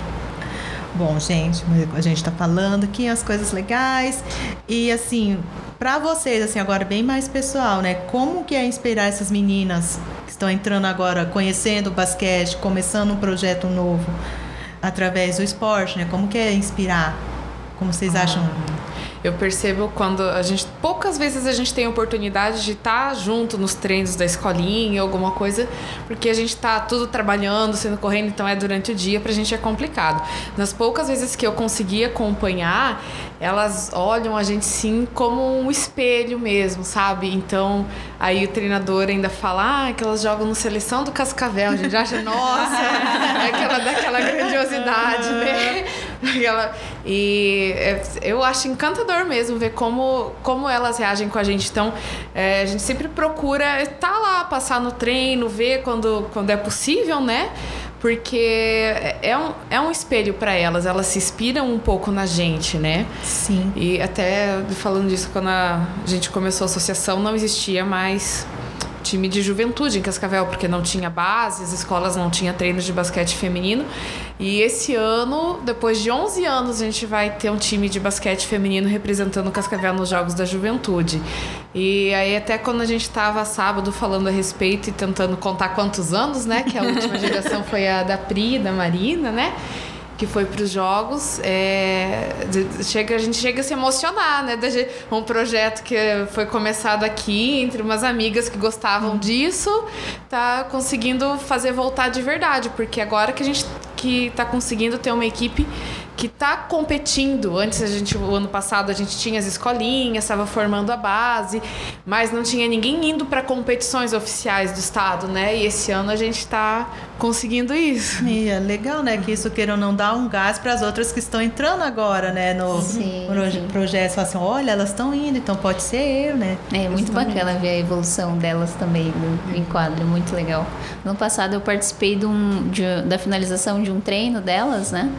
Bom, gente, a gente tá falando aqui as coisas legais. E assim, pra vocês, assim, agora bem mais pessoal, né? Como que é inspirar essas meninas que estão entrando agora, conhecendo o basquete, começando um projeto novo através do esporte, né? Como que é inspirar? Como vocês acham? Eu percebo quando a gente. Poucas vezes a gente tem oportunidade de estar junto nos treinos da escolinha, alguma coisa, porque a gente tá tudo trabalhando, sendo correndo, então é durante o dia, pra gente é complicado. Nas poucas vezes que eu consegui acompanhar, elas olham a gente sim como um espelho mesmo, sabe? Então, aí o treinador ainda fala, ah, que elas jogam no seleção do Cascavel. A gente acha, nossa, é aquela daquela grandiosidade, né? Aquela- e é, eu acho encantador mesmo ver como, como elas reagem com a gente. Então, é, a gente sempre procura estar lá, passar no treino, ver quando, quando é possível, né? Porque é um, é um espelho para elas, elas se inspiram um pouco na gente, né? Sim. E até falando disso, quando a gente começou a associação, não existia mais time de juventude em Cascavel, porque não tinha base, as escolas não tinham treinos de basquete feminino. E esse ano, depois de 11 anos, a gente vai ter um time de basquete feminino representando Cascavel nos Jogos da Juventude. E aí, até quando a gente estava sábado falando a respeito e tentando contar quantos anos, né? Que a última geração foi a da Pri, da Marina, né? Que foi para os jogos, é, chega, a gente chega a se emocionar, né? Um projeto que foi começado aqui entre umas amigas que gostavam disso, tá conseguindo fazer voltar de verdade, porque agora que a gente que tá conseguindo ter uma equipe que tá competindo. Antes a gente, o ano passado a gente tinha as escolinhas, estava formando a base, mas não tinha ninguém indo para competições oficiais do estado, né? E esse ano a gente tá conseguindo isso. E é legal, né? Que isso queira ou não dar um gás para as outras que estão entrando agora, né? No Sim, no sim. projeto. Assim, olha, elas estão indo, então pode ser eu, né? É muito bacana ver a evolução delas também no enquadro, muito legal. No ano passado eu participei de um- de- da finalização de um treino delas, né?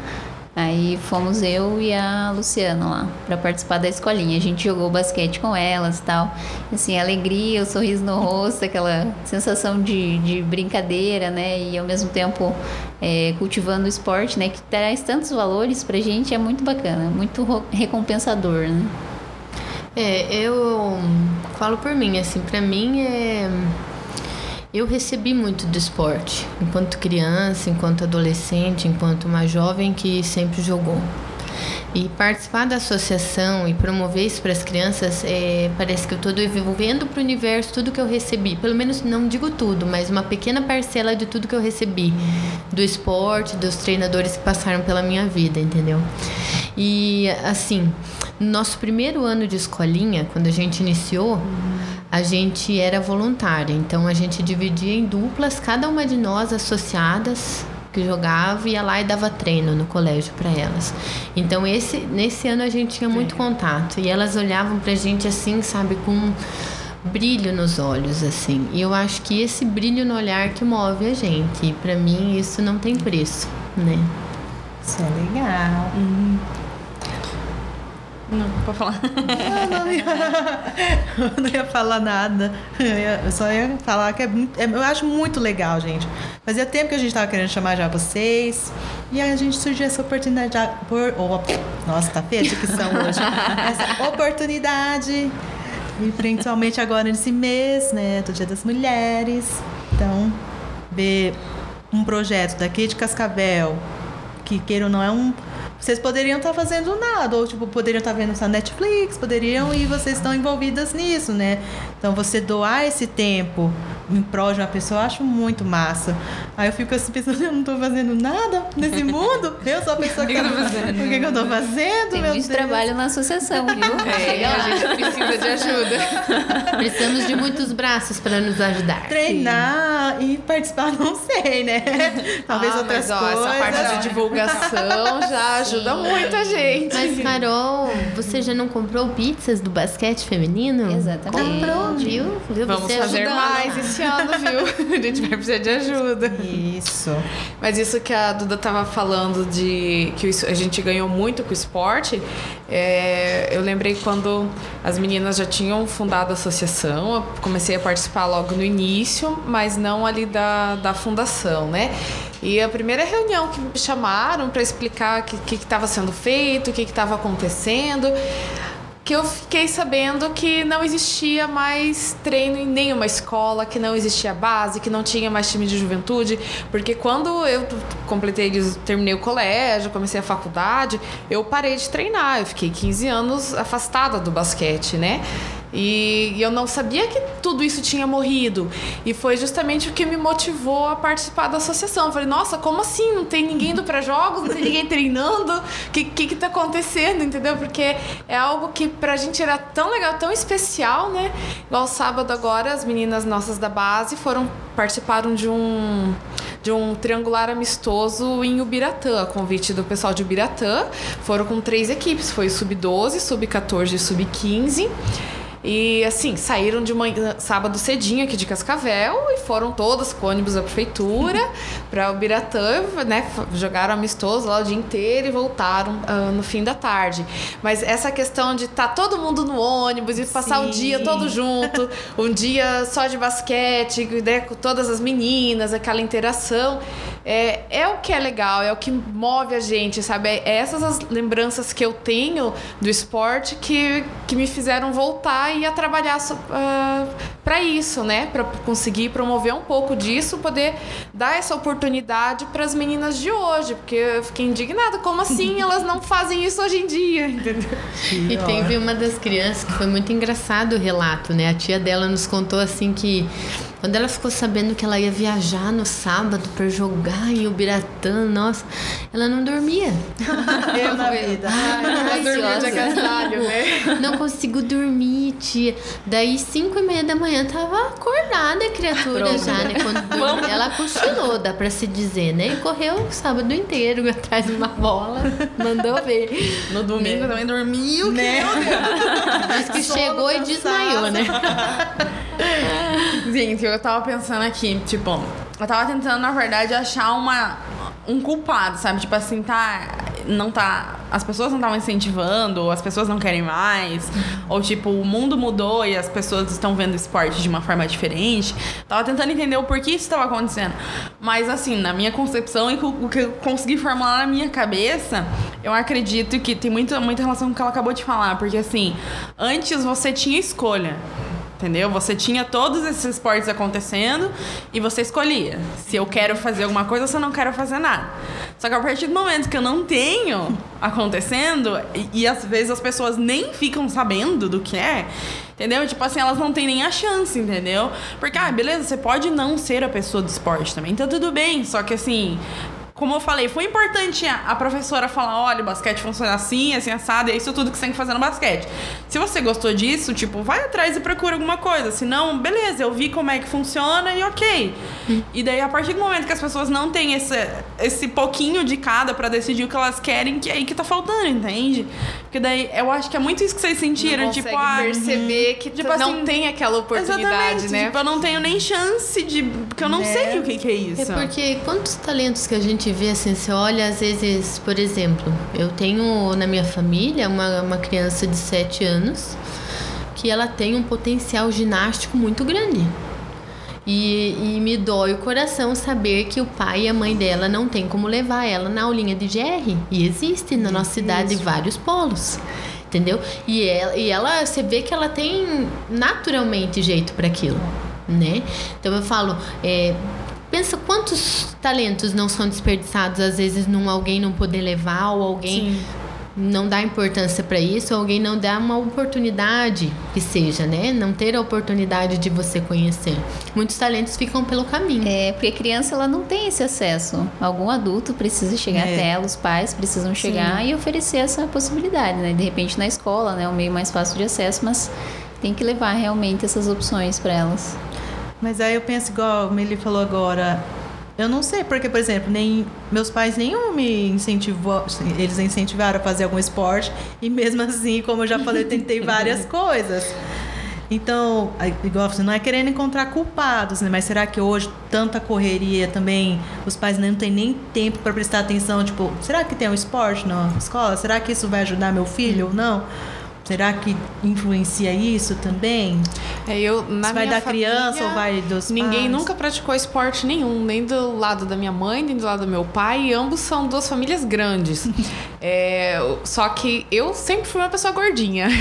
Aí fomos eu e a Luciana lá para participar da escolinha. A gente jogou basquete com elas e tal. Assim, a alegria, o sorriso no rosto, aquela sensação de, de brincadeira, né? E ao mesmo tempo é, cultivando o esporte, né? Que traz tantos valores pra gente, é muito bacana, muito recompensador, né? É, eu falo por mim, assim, pra mim é. Eu recebi muito do esporte, enquanto criança, enquanto adolescente, enquanto uma jovem que sempre jogou. E participar da associação e promover isso para as crianças, é, parece que eu estou devolvendo para o universo tudo que eu recebi. Pelo menos não digo tudo, mas uma pequena parcela de tudo que eu recebi do esporte, dos treinadores que passaram pela minha vida, entendeu? E assim, no nosso primeiro ano de escolinha, quando a gente iniciou, a gente era voluntária. Então a gente dividia em duplas, cada uma de nós associadas que jogava ia lá e dava treino no colégio para elas. Então esse nesse ano a gente tinha muito contato e elas olhavam pra gente assim, sabe, com brilho nos olhos assim. E eu acho que esse brilho no olhar que move a gente. E para mim isso não tem preço, né? Isso é legal. Não, pode falar. Eu não ia, não ia falar nada. Eu, ia- eu só ia falar que é, muito- é- eu acho muito legal, gente. Fazia tempo que a gente tava querendo chamar já vocês. E aí a gente surgiu essa oportunidade. Por, oh, nossa, tá feia a dicção hoje. Essa oportunidade. E principalmente agora nesse mês, né? Do Dia das Mulheres. Então, ver um projeto daqui de Cascavel, que queira ou não é um. Vocês poderiam estar fazendo nada, ou tipo, poderiam estar vendo na Netflix, poderiam, e vocês estão envolvidas nisso, né? Então você doar esse tempo em prol de uma pessoa, eu acho muito massa. Aí eu fico assim pensando, eu não tô fazendo nada nesse mundo? Eu sou a pessoa que. O que que eu tô fazendo? O que, que eu tô fazendo? Tem meu muito Deus? trabalho na associação, viu? É, a gente precisa de ajuda. Precisamos de muitos braços para nos ajudar. Treinar e participar, não sei, né? Talvez Ah, outras mas, ó, coisas. Essa parte de divulgação já ajuda muito a gente. Mas, Carol, você já não comprou pizzas do basquete feminino? Exatamente. Comprou, viu? viu? Vamos Você fazer ajudou. mais esse ano, viu? A gente vai precisar de ajuda. Isso. Mas isso que a Duda tava falando de que a gente ganhou muito com o esporte, é, eu lembrei quando as meninas já tinham fundado a associação, eu comecei a participar logo no início, mas não ali da, da fundação, né? E a primeira reunião que me chamaram para explicar o que estava sendo feito, o que estava acontecendo, que eu fiquei sabendo que não existia mais treino em nenhuma escola, que não existia base, que não tinha mais time de juventude, porque quando eu completei, terminei o colégio, comecei a faculdade, eu parei de treinar, eu fiquei 15 anos afastada do basquete, né? E eu não sabia que tudo isso tinha morrido. E foi justamente o que me motivou a participar da associação. Eu falei, nossa, como assim? Não tem ninguém indo para jogos, não tem ninguém treinando? O que, que que tá acontecendo, entendeu? Porque é algo que pra gente era tão legal, tão especial, né? Igual sábado agora, as meninas nossas da base foram participaram de um de um triangular amistoso em Ubiratã, a convite do pessoal de Ubiratã. Foram com três equipes, foi o sub-12, sub-14 e sub-15. E assim, saíram de manhã, sábado cedinho aqui de Cascavel e foram todas com ônibus da prefeitura para Ubiratã, né? Jogaram amistoso lá o dia inteiro e voltaram ah, no fim da tarde. Mas essa questão de estar todo mundo no ônibus e passar o Sim. dia todo junto, um dia só de basquete, né, com todas as meninas, aquela interação, é, é o que é legal, é o que move a gente, sabe? É essas as lembranças que eu tenho do esporte que, que me fizeram voltar e a trabalhar para isso, né? Para conseguir promover um pouco disso, poder dar essa oportunidade para as meninas de hoje, porque eu fiquei indignada, como assim elas não fazem isso hoje em dia, entendeu? E teve uma das crianças que foi muito engraçado o relato, né? A tia dela nos contou assim que quando ela ficou sabendo que ela ia viajar no sábado para jogar em Ubiratã, nossa, ela não dormia. Eu na vida. Ela dormiu de Ansiosa. agasalho, né? Não consigo dormir, tia. Daí, cinco e meia da manhã, tava acordada a criatura já, né? Quando ela cochilou, dá pra se dizer, né? E correu o sábado inteiro atrás de uma bola, mandou ver. No domingo também dormiu. Né? Diz que chegou e desmaiou, né? Gente, eu tava pensando aqui, tipo, eu tava tentando, na verdade, achar uma, um culpado, sabe? Tipo assim, tá. Não tá. As pessoas não estavam incentivando, ou as pessoas não querem mais, ou tipo, o mundo mudou e as pessoas estão vendo esporte de uma forma diferente. Tava tentando entender o porquê isso estava acontecendo. Mas assim, na minha concepção e o que eu consegui formular na minha cabeça, eu acredito que tem muita, muita relação com o que ela acabou de falar. Porque assim, antes você tinha escolha. Entendeu? Você tinha todos esses esportes acontecendo e você escolhia se eu quero fazer alguma coisa ou se eu não quero fazer nada. Só que a partir do momento que eu não tenho acontecendo, e, e às vezes as pessoas nem ficam sabendo do que é, entendeu? Tipo assim, elas não têm nem a chance, entendeu? Porque, ah, beleza, você pode não ser a pessoa do esporte também, então tudo bem. Só que assim, como eu falei, foi importante a professora falar: olha, o basquete funciona assim, assim, assado, é isso tudo que você tem que fazer no basquete. Se você gostou disso, tipo, vai atrás e procura alguma coisa. Se não, beleza, eu vi como é que funciona e ok. E daí, a partir do momento que as pessoas não têm esse, esse pouquinho de cada pra decidir o que elas querem, que é aí que tá faltando, entende? Porque daí eu acho que é muito isso que vocês sentiram, não tipo, ah, perceber que tipo não assim, tem aquela oportunidade, Exatamente, né? tipo, eu não tenho nem chance de. Porque eu não Né? sei o que, que é isso. É porque quantos talentos que a gente gente vê assim, você olha às vezes, por exemplo, eu tenho na minha família uma, uma criança de 7 anos que ela tem um potencial ginástico muito grande. E, e, me dói o coração saber que o pai e a mãe dela não tem como levar ela na aulinha de GR. E existe na nossa cidade vários polos. Entendeu? E ela, e ela, você vê que ela tem naturalmente jeito para aquilo, né? Então eu falo, é, pensa quantos talentos não são desperdiçados às vezes num alguém não poder levar ou alguém Sim não dá importância para isso, ou alguém não dá uma oportunidade que seja, né? Não ter a oportunidade de você conhecer. Muitos talentos ficam pelo caminho. É, porque a criança ela não tem esse acesso. Algum adulto precisa chegar é. até ela, os pais precisam chegar Sim. e oferecer essa possibilidade, né? De repente na escola, né, é o meio mais fácil de acesso, mas tem que levar realmente essas opções para elas. Mas aí eu penso igual ele falou agora, eu não sei, porque, por exemplo, nem meus pais nenhum me incentivou, eles incentivaram a fazer algum esporte, e mesmo assim, como eu já falei, eu tentei várias coisas. Então, igual você não é querendo encontrar culpados, né? Mas será que hoje tanta correria também, os pais não têm nem tempo para prestar atenção, tipo, será que tem um esporte na escola? Será que isso vai ajudar meu filho ou não? Será que influencia isso também? É, eu, na vai da família, criança ou vai dos Ninguém pais? nunca praticou esporte nenhum, nem do lado da minha mãe, nem do lado do meu pai, e ambos são duas famílias grandes. é, só que eu sempre fui uma pessoa gordinha.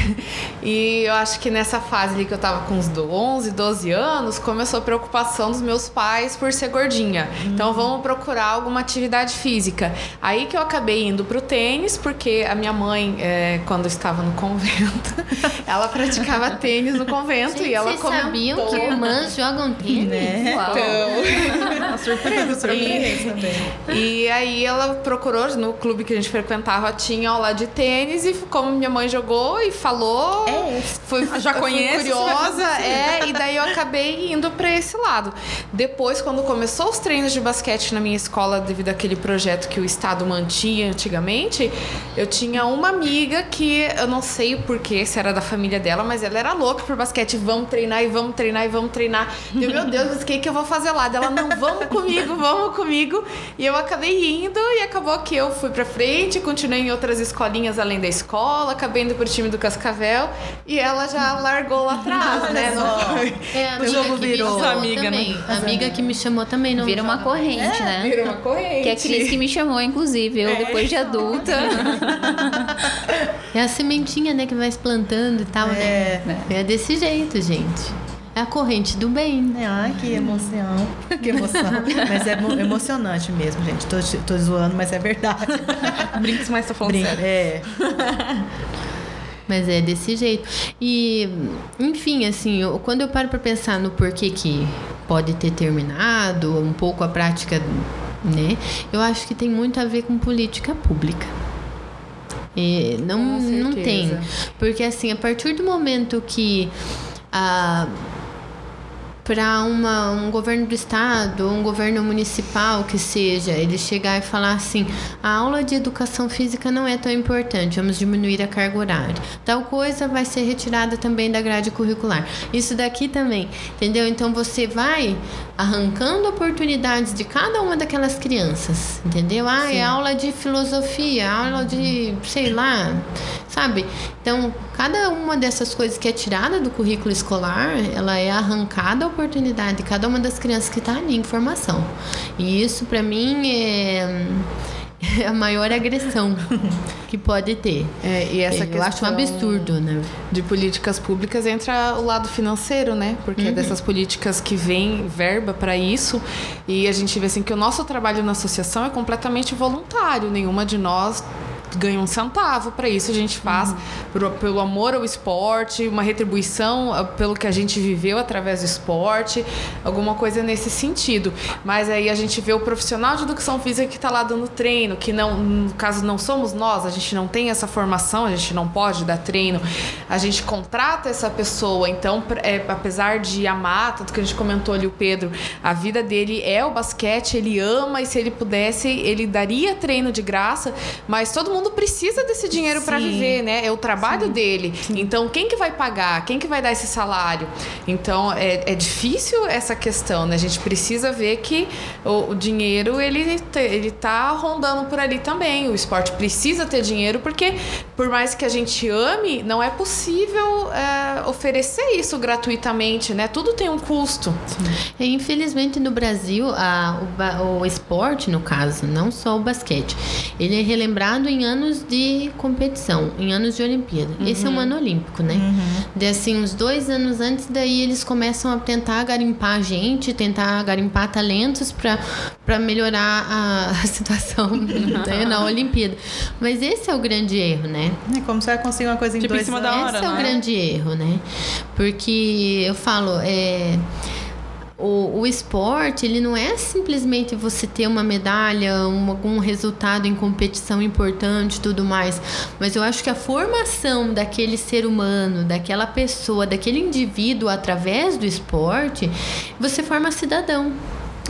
E eu acho que nessa fase ali que eu tava com uns 11, 12 anos, começou a preocupação dos meus pais por ser gordinha. Hum. Então vamos procurar alguma atividade física. Aí que eu acabei indo pro tênis, porque a minha mãe, é, quando estava no convento, convento. Ela praticava tênis no convento Gente, e ela vocês comentou... sabiam que irmãs jogam tênis? Né? Então... surpresa, surpresa e, também. E aí ela procurou, no clube que a gente frequentava, tinha aula de tênis e como minha mãe jogou e falou... É, foi, já conhece, curiosa, é, e daí eu acabei indo para esse lado. Depois, quando começou os treinos de basquete na minha escola, devido àquele projeto que o Estado mantinha antigamente, eu tinha uma amiga que eu não sei porque se era da família dela, mas ela era louca por basquete. Vamos treinar e vamos treinar e vamos treinar. Eu, meu Deus, o que, que eu vou fazer lá? Ela, não, vamos comigo, vamos comigo. E eu acabei indo e acabou que eu fui pra frente, continuei em outras escolinhas além da escola, acabei indo pro time do Cascavel e ela já largou lá atrás, né? Não É, a o jogo virou. amiga, também. Né? A amiga que me chamou também não. Vira uma corrente, é, né? Vira uma corrente. Que é a Cris que me chamou, inclusive, eu é, depois de adulta. É a sementinha, né, que vai se plantando e tal, né? é. né? É desse jeito, gente. É a corrente do bem. Ai, que emoção. que emoção. mas é emocionante mesmo, gente. Tô, tô zoando, mas é verdade. Brinques, mas tô falando Brinca, sério. É. Mas é desse jeito. E, enfim, assim, eu, quando eu paro para pensar no porquê que pode ter terminado um pouco a prática, né? Eu acho que tem muito a ver com política pública. E não, não tem. Porque, assim, a partir do momento que a para um governo do estado, um governo municipal que seja, ele chegar e falar assim: a aula de educação física não é tão importante, vamos diminuir a carga horária. Tal coisa vai ser retirada também da grade curricular. Isso daqui também, entendeu? Então você vai arrancando oportunidades de cada uma daquelas crianças, entendeu? Ah, é Sim. é aula de filosofia, aula de, sei lá, sabe? Então, cada uma dessas coisas que é tirada do currículo escolar, ela é arrancada oportunidade de cada uma das crianças que está ali em formação. E isso, para mim, é é a maior agressão que pode ter. É, e essa Eu acho um absurdo, né? De políticas públicas entra o lado financeiro, né? Porque é uhum. é dessas políticas que vem verba para isso. E a gente vê assim que o nosso trabalho na associação é completamente voluntário. Nenhuma de nós ganha um centavo para isso. A gente faz uhum. por, pelo amor ao esporte, uma retribuição ah, pelo que a gente viveu através do esporte, alguma coisa nesse sentido. Mas aí a gente vê o profissional de educação física que está lá dando treino, que não, no caso não somos nós, a gente não tem essa formação, a gente não pode dar treino, a gente contrata essa pessoa. Então, é, apesar de amar, tanto que a gente comentou ali o Pedro, a vida dele é o basquete, ele ama e se ele pudesse, ele daria treino de graça, mas todo mundo mundo precisa desse dinheiro para Sim. viver, né? É o trabalho dele. Então, quem que vai pagar? Quem que vai dar esse salário? Então, é, é difícil essa questão, né? A gente precisa ver que o, o dinheiro, ele, ele tá rondando por ali também. O esporte precisa ter dinheiro, porque por mais que a gente ame, não é possível é, oferecer isso gratuitamente, né? Tudo tem um custo. Infelizmente no Brasil, a- o, o esporte, no caso, não só o basquete, ele é relembrado em anos de competição, em anos de Olimpíada. Esse é um ano olímpico, né? De assim, uns dois anos antes, daí eles começam a tentar garimpar gente, tentar garimpar talentos para melhorar a, a situação né, na Olimpíada. Mas esse é o grande erro, né? É como você vai conseguir uma coisa em Tipo, em dois cima anos. da hora, Esse é o né? grande erro, né? Porque eu falo, é, o, o esporte, ele não é simplesmente você ter uma medalha, um, algum resultado em competição importante tudo mais. Mas eu acho que a formação daquele ser humano, daquela pessoa, daquele indivíduo através do esporte, você forma cidadão.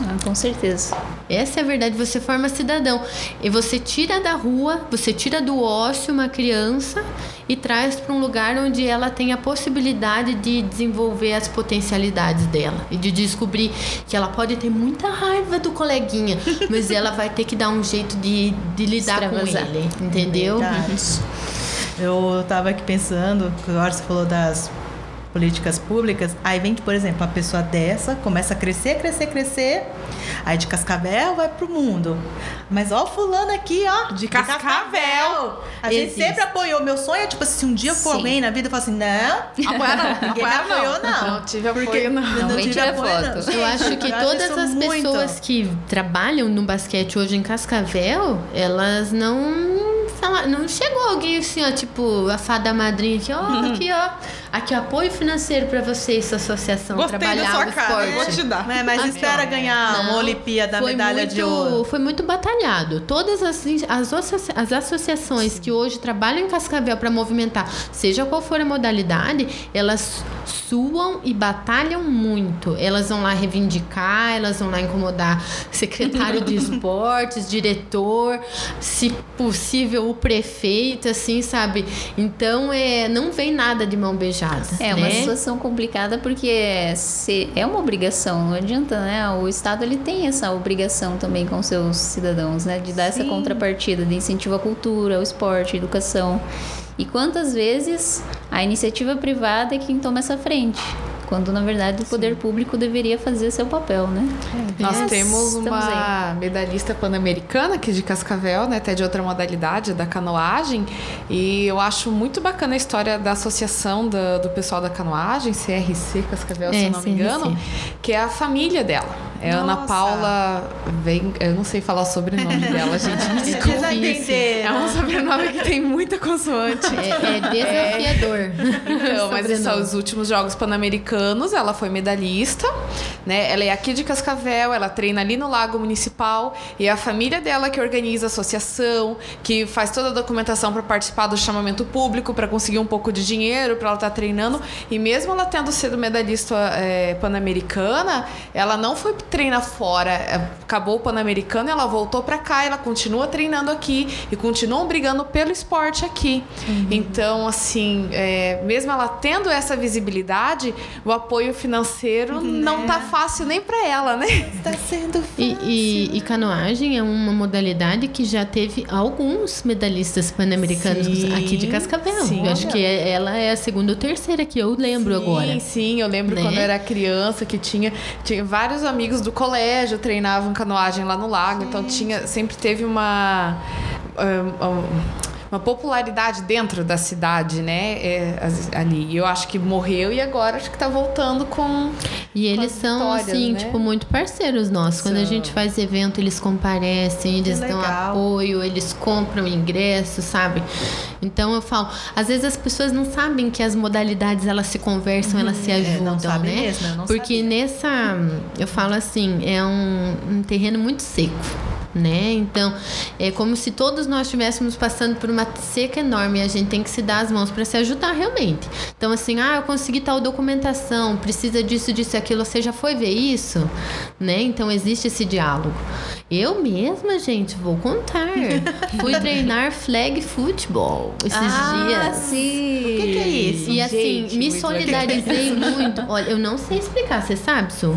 Ah, com certeza. Essa é a verdade, você forma cidadão. E você tira da rua, você tira do ócio uma criança e traz para um lugar onde ela tem a possibilidade de desenvolver as potencialidades dela e de descobrir que ela pode ter muita raiva do coleguinha, mas ela vai ter que dar um jeito de, de lidar com ele, entendeu? Verdade. Eu tava aqui pensando, agora você falou das políticas públicas, aí vem, por exemplo, uma pessoa dessa, começa a crescer, crescer, crescer, aí de Cascavel vai pro mundo. Mas ó, fulano aqui, ó. De Cascavel. A gente Existe. sempre apoiou. Meu sonho é, tipo assim, se um dia for Sim. alguém na vida, eu falo assim, não, Apoiar não, ninguém apoiar apoiou, não. Não tive Porque apoio, não. eu Não vem tive apoio, não. foto. Eu acho que Eu todas as muito. pessoas que trabalham no basquete hoje em Cascavel, elas não não chegou alguém assim, ó, tipo, a fada madrinha aqui, ó, aqui, ó. Aqui, apoio financeiro pra você, essa associação Gostei da trabalhar sua o cara, esporte. vou te dar. É, mas espera ganhar uma Não, Olimpíada, foi medalha muito, de ouro. Foi muito batalhado. Todas as, as, as associações que hoje trabalham em Cascavel para movimentar, seja qual for a modalidade, elas suam e batalham muito. Elas vão lá reivindicar, elas vão lá incomodar secretário de esportes, diretor, se possível o prefeito, assim, sabe? Então, é, não vem nada de mão beijada. É uma né? situação complicada porque se, é uma obrigação, não adianta, né? O Estado ele tem essa obrigação também com seus cidadãos, né? De dar essa Sim. contrapartida de incentivo à cultura, ao esporte, à educação. E quantas vezes a iniciativa privada é quem toma essa frente? Quando na verdade o poder público deveria fazer seu papel, né? Nós Mas temos uma medalhista pan-americana aqui de Cascavel, né? Até de outra modalidade, da canoagem. E eu acho muito bacana a história da associação do, do pessoal da canoagem, CRC Cascavel, se É, eu não me CRC. engano, que é a família dela. É a Ana Nossa. Paula. Vem, eu não sei falar o sobrenome dela, gente. Me desculpe. entenderam. É um sobrenome que tem muita consoante. É, é desafiador. Então, mas esses são os últimos Jogos Pan-Americanos. Ela foi medalhista, né? Ela é aqui de Cascavel, ela treina ali no Lago Municipal e é a família dela que organiza a associação, que faz toda a documentação para participar do chamamento público, para conseguir um pouco de dinheiro para ela estar treinando. E mesmo ela tendo sido medalhista é, pan-americana, ela não foi treinar fora. É, Acabou o pan-americano, ela voltou para cá, ela continua treinando aqui e continuam brigando pelo esporte aqui. Então, assim, é, mesmo ela tendo essa visibilidade, o apoio financeiro não tá fácil nem para ela, né? Está sendo E, e- e canoagem é uma modalidade que já teve alguns medalhistas pan-americanos Sim, aqui de Cascavel. sim. Eu acho que é- ela é a segunda ou terceira que eu lembro sim, agora. Sim, eu lembro Né? quando eu era criança que tinha, tinha vários amigos do colégio treinavam canoagem lá no lago, então tinha sempre teve uma um, um, uma popularidade dentro da cidade, né? é, ali. E Eu acho que morreu e agora acho que tá voltando com E eles são, assim, né? tipo, muito parceiros nossos. Quando a gente faz evento, eles comparecem, eles dão apoio, eles compram ingresso, sabe? Então eu falo, às vezes as pessoas não sabem que as modalidades elas se conversam, elas se É, ajudam, sabe né? mesmo, Porque sabia. nessa, eu falo assim, é um, um terreno muito seco. né? Então, é como se todos nós estivéssemos passando por uma seca enorme e a gente tem que se dar as mãos para se ajudar realmente. Então, assim, ah, eu consegui tal documentação, precisa disso, disso e aquilo, você já foi ver isso? Né? Então, existe esse diálogo. Eu mesma, gente, vou contar. Fui treinar flag football esses ah, dias. sim. O que, que é isso? E assim, Gente, me muito solidarizei muito. Olha, eu não sei explicar, você sabe, Su?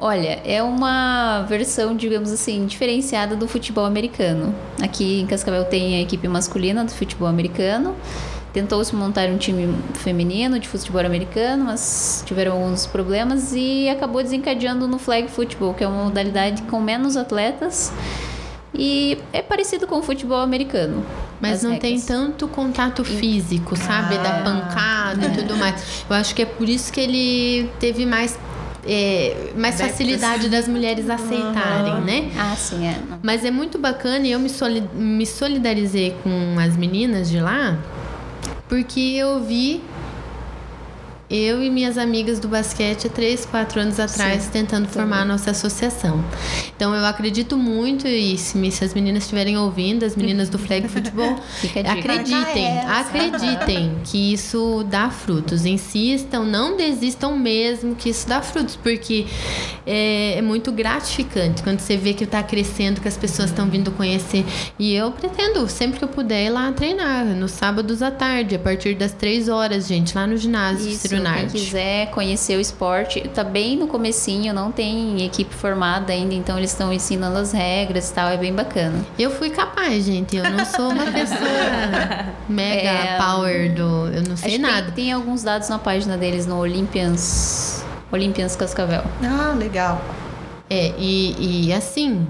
Olha, é uma versão, digamos assim, diferenciada do futebol americano. Aqui em Cascavel tem a equipe masculina do futebol americano. Tentou-se montar um time feminino de futebol americano, mas tiveram alguns problemas e acabou desencadeando no flag football, que é uma modalidade com menos atletas e é parecido com o futebol americano. Mas as não regras. tem tanto contato físico, sabe? Ah. Da pancada e tudo mais. Eu acho que é por isso que ele teve mais, é, mais facilidade das mulheres aceitarem, né? Ah, sim, é. Mas é muito bacana e eu me, soli- me solidarizei com as meninas de lá, porque eu vi eu e minhas amigas do basquete há 3, 4 anos atrás tentando formar a nossa associação. Então eu acredito muito e se, as meninas estiverem ouvindo, as meninas do Flag Futebol, acreditem, acreditem que isso dá frutos. Insistam, não desistam mesmo que isso dá frutos, porque é, é muito gratificante quando você vê que está crescendo, que as pessoas estão vindo conhecer. E eu pretendo, sempre que eu puder, ir lá treinar, nos sábados à tarde, a partir das 3 horas, gente, lá no ginásio Isso, Ciro quem quiser conhecer o esporte, tá bem no comecinho, não tem equipe formada ainda, então eles estão ensinando as regras e tal, é bem bacana. Eu fui capaz, gente. Eu não sou uma pessoa mega É, power do. Eu não sei nada. Tem, tem alguns dados na página deles no Olympians, Olympians Cascavel. Ah, legal. É, e, e assim,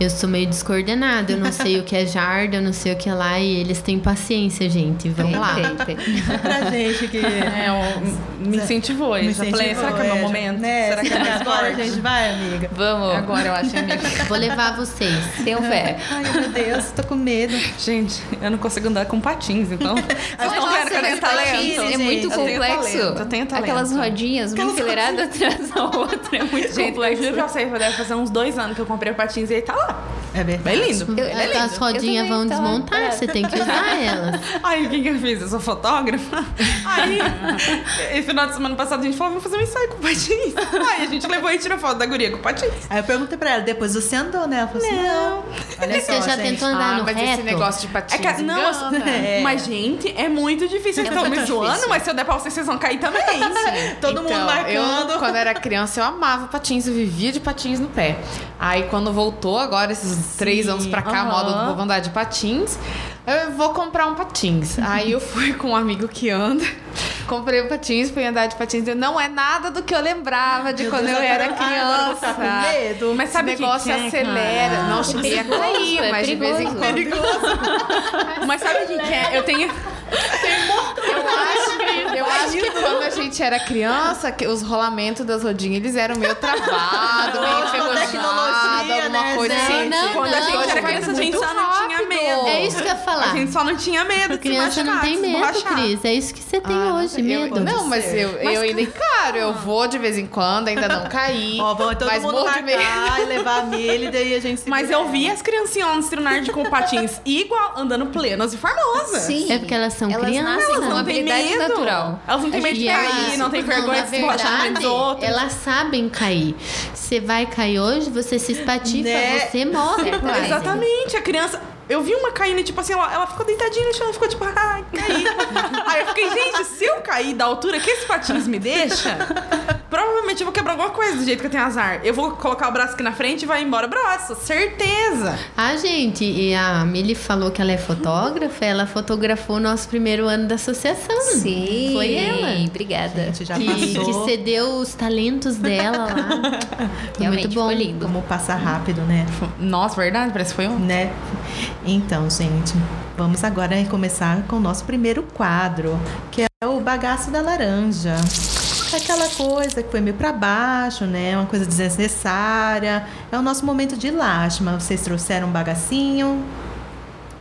eu sou meio descoordenada. Eu não sei o que é jarda, eu não sei o que é lá. E eles têm paciência, gente. Vamos lá. Tem, tem. Pra gente que. É, eu- me incentivou. me Eu já falei, será que é incentivou, meu já- momento? Né? Será que é meu agora gente vai, amiga? Vamos, Agora eu acho, amiga. Vou levar vocês. tenham fé. Ai, meu Deus, tô com medo. Gente, eu não consigo andar com patins, então. Vocês estão vendo que eu tenho Nossa, talento? patins, É muito Eu tenho complexo. talento, eu tenho talento. Aquelas rodinhas, uma enfileirada atrás da outra, é muito Gente, eu complexo. pra vocês, deve fazer uns dois anos que eu comprei o patins e ele tá lá. É verdade. Bem lindo. Eu- é As lindo. rodinhas Eu vão lá, desmontar, parado. você tem que usar elas. Aí, o que, que eu fiz? Eu sou fotógrafa. Aí, e final de semana passado, a gente falou, vamos fazer um ensaio com patins. Aí, a gente levou e tirou foto da guria com patins. Aí eu perguntei pra ela, depois você andou, né? Ela falou assim, não. Olha Você só, já gente. tentou andar Ah, no mas reto? esse negócio de patins É que, não, engana. É. mas, gente, é muito difícil. Vocês estão me zoando, mas se eu der pra vocês, vocês vão cair também. Todo mundo Então, marcando. Eu, quando era criança, eu amava patins, eu vivia de patins no pé. Aí, quando voltou, agora, esses três anos pra cá, a aham. moda do povo andar de patins, eu vou comprar um patins. Aí eu fui com um amigo que anda, comprei um patins, fui andar de patins. Não é nada do que eu lembrava de Meu quando Deus, eu era agora- ai, agora eu com criança. medo. Mas sabe Esse que negócio que é, acelera. cara? Não, cheguei a perigoso, cair, é mas de vez em perigoso. quando. Mas sabe o que, que é? Eu tenho. Eu acho que, acho que quando a gente era criança, que os rolamentos das rodinhas, eles eram meio travados, meio enferrujados, tecnologia, alguma né, coisa gente? assim. Não, Quando a não. gente era criança, a gente só não. Medo. É isso que eu ia A falar. gente só não tinha medo de se Criança não tem medo, borrachar. Cris. É isso que você tem Ah, hoje, eu- medo. Não, mas eu, Mas eu ainda encaro. Eu vou de vez em quando, ainda não caí. Ó, vamos todo mas mundo medo. marcar e levar a milha e daí a gente se Mas eu vi as criancinhas no Trinard com patins igual, andando plenas e formosas. Sim. É porque elas são elas crianças. Elas uma não têm medo. natural. Elas não têm medo de cair, não tem vergonha de se borrachar dos outros. Elas sabem cair. Você vai cair hoje, você se espatifa, Né? você morre quase. Exatamente, a criança. Eu vi uma caindo, tipo assim, ela, ela ficou deitadinha no chão, ela ficou tipo, ai, caí. Aí eu fiquei, gente, se eu cair da altura que esse patins me deixa, provavelmente eu vou quebrar alguma coisa do jeito que eu tenho azar. Eu vou colocar o braço aqui na frente e vai embora o braço, certeza. Ah, gente, e a Mili falou que ela é fotógrafa, ela fotografou o nosso primeiro ano da associação. Sim. Foi ela. Obrigada. A gente já Que, passou. que cedeu os talentos dela lá. Realmente muito bom. foi lindo. Como passar rápido, né? Nossa, verdade, parece que foi um. Né? Então, gente, vamos agora começar com o nosso primeiro quadro, que é o bagaço da laranja. Aquela coisa que foi meio pra baixo, né? Uma coisa desnecessária. É o nosso momento de lástima. Vocês trouxeram um bagacinho?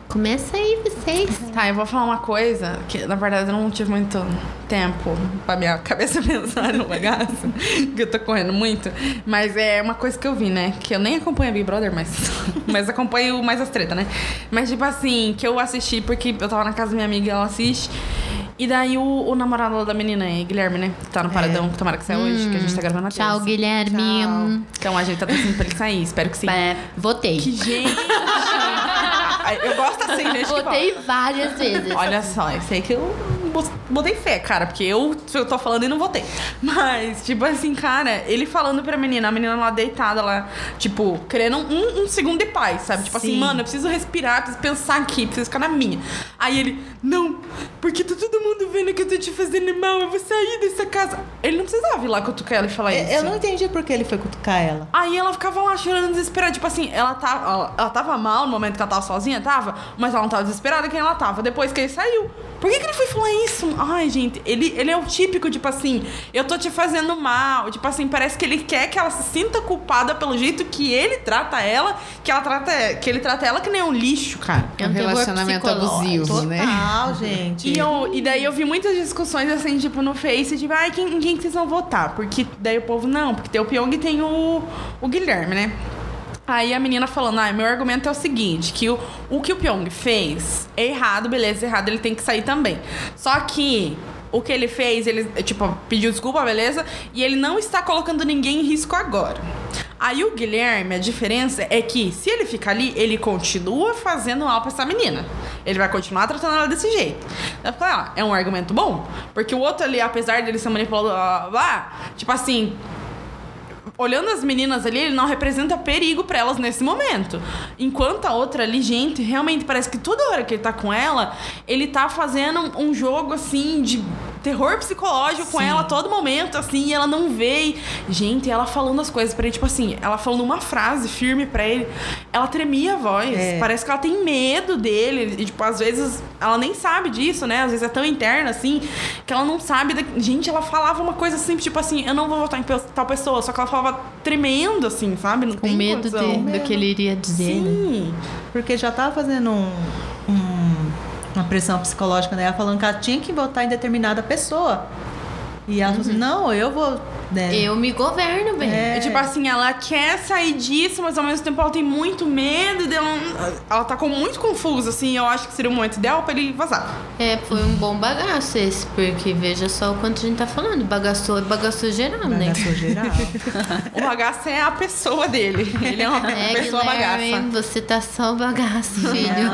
Começa aí vocês. Tá, eu vou falar uma coisa que, na verdade, eu não tive muito tempo pra minha cabeça pensar no bagaço, que eu tô correndo muito. Mas é uma coisa que eu vi, né? Que eu nem acompanho a Big Brother, mas, mas acompanho mais as tretas, né? Mas, tipo assim, que eu assisti porque eu tava na casa da minha amiga e ela assiste. E daí o, o namorado da menina é Guilherme, né? Que tá no paradão, que tomara que saia hoje, que a gente tá gravando na Tchau, terça. Guilherme. Tchau. Então a gente tá torcendo pra ele sair, espero que sim. É, votei. Que gente! eu gosto assim, gente. Votei várias vezes. Olha só, eu sei que eu botei fé, cara, porque eu, eu tô falando e não votei. Mas, tipo assim, cara, ele falando pra menina, a menina lá deitada lá, tipo, querendo um, um segundo de paz, sabe? Tipo assim, Sim. mano, eu preciso respirar, preciso pensar aqui, preciso ficar na minha. Aí ele, não, porque tá todo mundo vendo que eu tô te fazendo mal, eu vou sair dessa casa. Ele não precisava ir lá cutucar ela e falar isso. Eu não entendi por que ele foi cutucar ela. Aí ela ficava lá chorando, desesperada. Tipo assim, ela tava, ela, ela tava mal no momento que ela tava sozinha, tava, mas ela não tava desesperada quem ela tava. Depois que ele saiu. Por que, que ele foi falar isso? Ai, gente, ele, ele é o típico, tipo assim, eu tô te fazendo mal. Tipo assim, parece que ele quer que ela se sinta culpada pelo jeito que ele trata ela, que ela trata, que ele trata ela que nem um lixo, cara. É um relacionamento abusivo, né? Total, gente. E, eu, e daí eu vi muitas discussões assim, tipo, no Face, tipo, ai, quem, quem que vocês vão votar? Porque daí o povo, não, porque tem o Pyong e tem o, o Guilherme, né? Aí a menina falando, ah, meu argumento é o seguinte, que o, o que o Pyong fez é errado, beleza, errado, ele tem que sair também. Só que o que ele fez, ele, tipo, pediu desculpa, beleza, e ele não está colocando ninguém em risco agora. Aí o Guilherme, a diferença é que se ele ficar ali, ele continua fazendo mal pra essa menina. Ele vai continuar tratando ela desse jeito. Eu falei, ah, é um argumento bom, porque o outro ali, apesar dele ser blá, blá, tipo assim, olhando as meninas ali, ele não representa perigo pra elas nesse momento. Enquanto a outra ali, gente, realmente parece que toda hora que ele tá com ela, ele tá fazendo um jogo assim de terror psicológico com ela a todo momento, assim, e ela não vê. E, gente, ela falando as coisas pra ele, tipo assim, ela falando uma frase firme pra ele, ela tremia a voz. É. Parece que ela tem medo dele. E, tipo, às vezes ela nem sabe disso, né? Às vezes é tão interna, assim, que ela não sabe. Da... Gente, ela falava uma coisa assim, tipo assim, eu não vou votar em tal pessoa, só que ela falava tremendo, assim, sabe? Não Com tem medo de, do que ele iria dizer. né? Sim. Porque já tava fazendo um, um- uma pressão psicológica nela, falando que ela tinha que votar em determinada pessoa. E ela falou assim, não, eu vou... Né? Eu me governo bem. É. É tipo assim, ela quer sair disso, mas ao mesmo tempo ela tem muito medo dela. Ela tá com muito confusa, assim. Eu acho que seria o momento ideal pra ele vazar. É, foi um bom bagaço esse, porque veja só o quanto a gente tá falando. Bagaçou é bagaçou geral, né? Bagaçou geral. O bagaço é a pessoa dele. Ele é uma É, pessoa Guilherme, bagaça. você tá só bagaço, filho.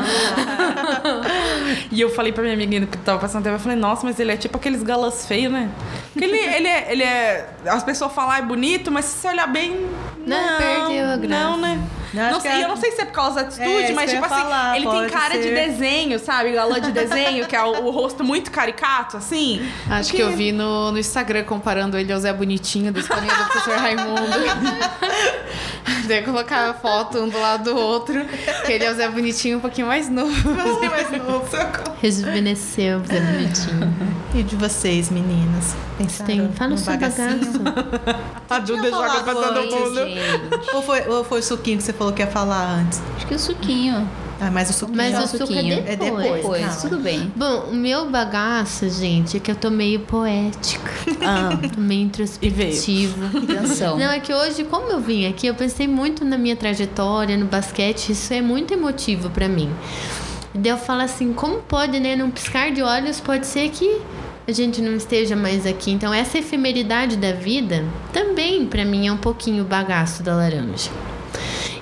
E eu falei pra minha amiga que tava passando tempo, eu falei, nossa, mas ele é tipo aqueles galãs feios, né? Porque ele, ele, é, ele é. As pessoas falam, é bonito, mas se você olhar bem. Não, Não, perdeu a graça. Não, né? Não que sei, é- eu não sei se é por causa da É, atitude, isso mas que tipo assim, falar, ele tem cara de ser. desenho, sabe? Galã de desenho, que é o, o rosto muito caricato, assim. Acho que eu vi no, no Instagram comparando ele ao Zé Bonitinho da escolinha do professor Raimundo. Daí colocar a foto um do lado do outro, que ele é o Zé Bonitinho um pouquinho mais novo. Assim, mais novo. socorro. Rejuvenesceu, Zé Bonitinho. e de vocês, meninas? Pensaram Tem, fala no o seu bagaço. A Duda joga pra todo mundo. Ou foi, ou foi o suquinho que você falou que ia falar antes? Acho que o suquinho. Ah, mas o suquinho... Mas já- o suco é suquinho. É depois. depois. Pois, calma. tudo bem. Bom, o meu bagaço, gente, é que eu tô meio poética. Ah. Tô meio introspectiva. Atenção. Não, é que hoje, como eu vim aqui, eu pensei muito na minha trajetória, no basquete, isso é muito emotivo pra mim. E daí eu falo assim, como pode, né, num piscar de olhos, pode ser que a gente não esteja mais aqui. Então, essa efemeridade da vida também, pra mim, é um pouquinho o bagaço da laranja.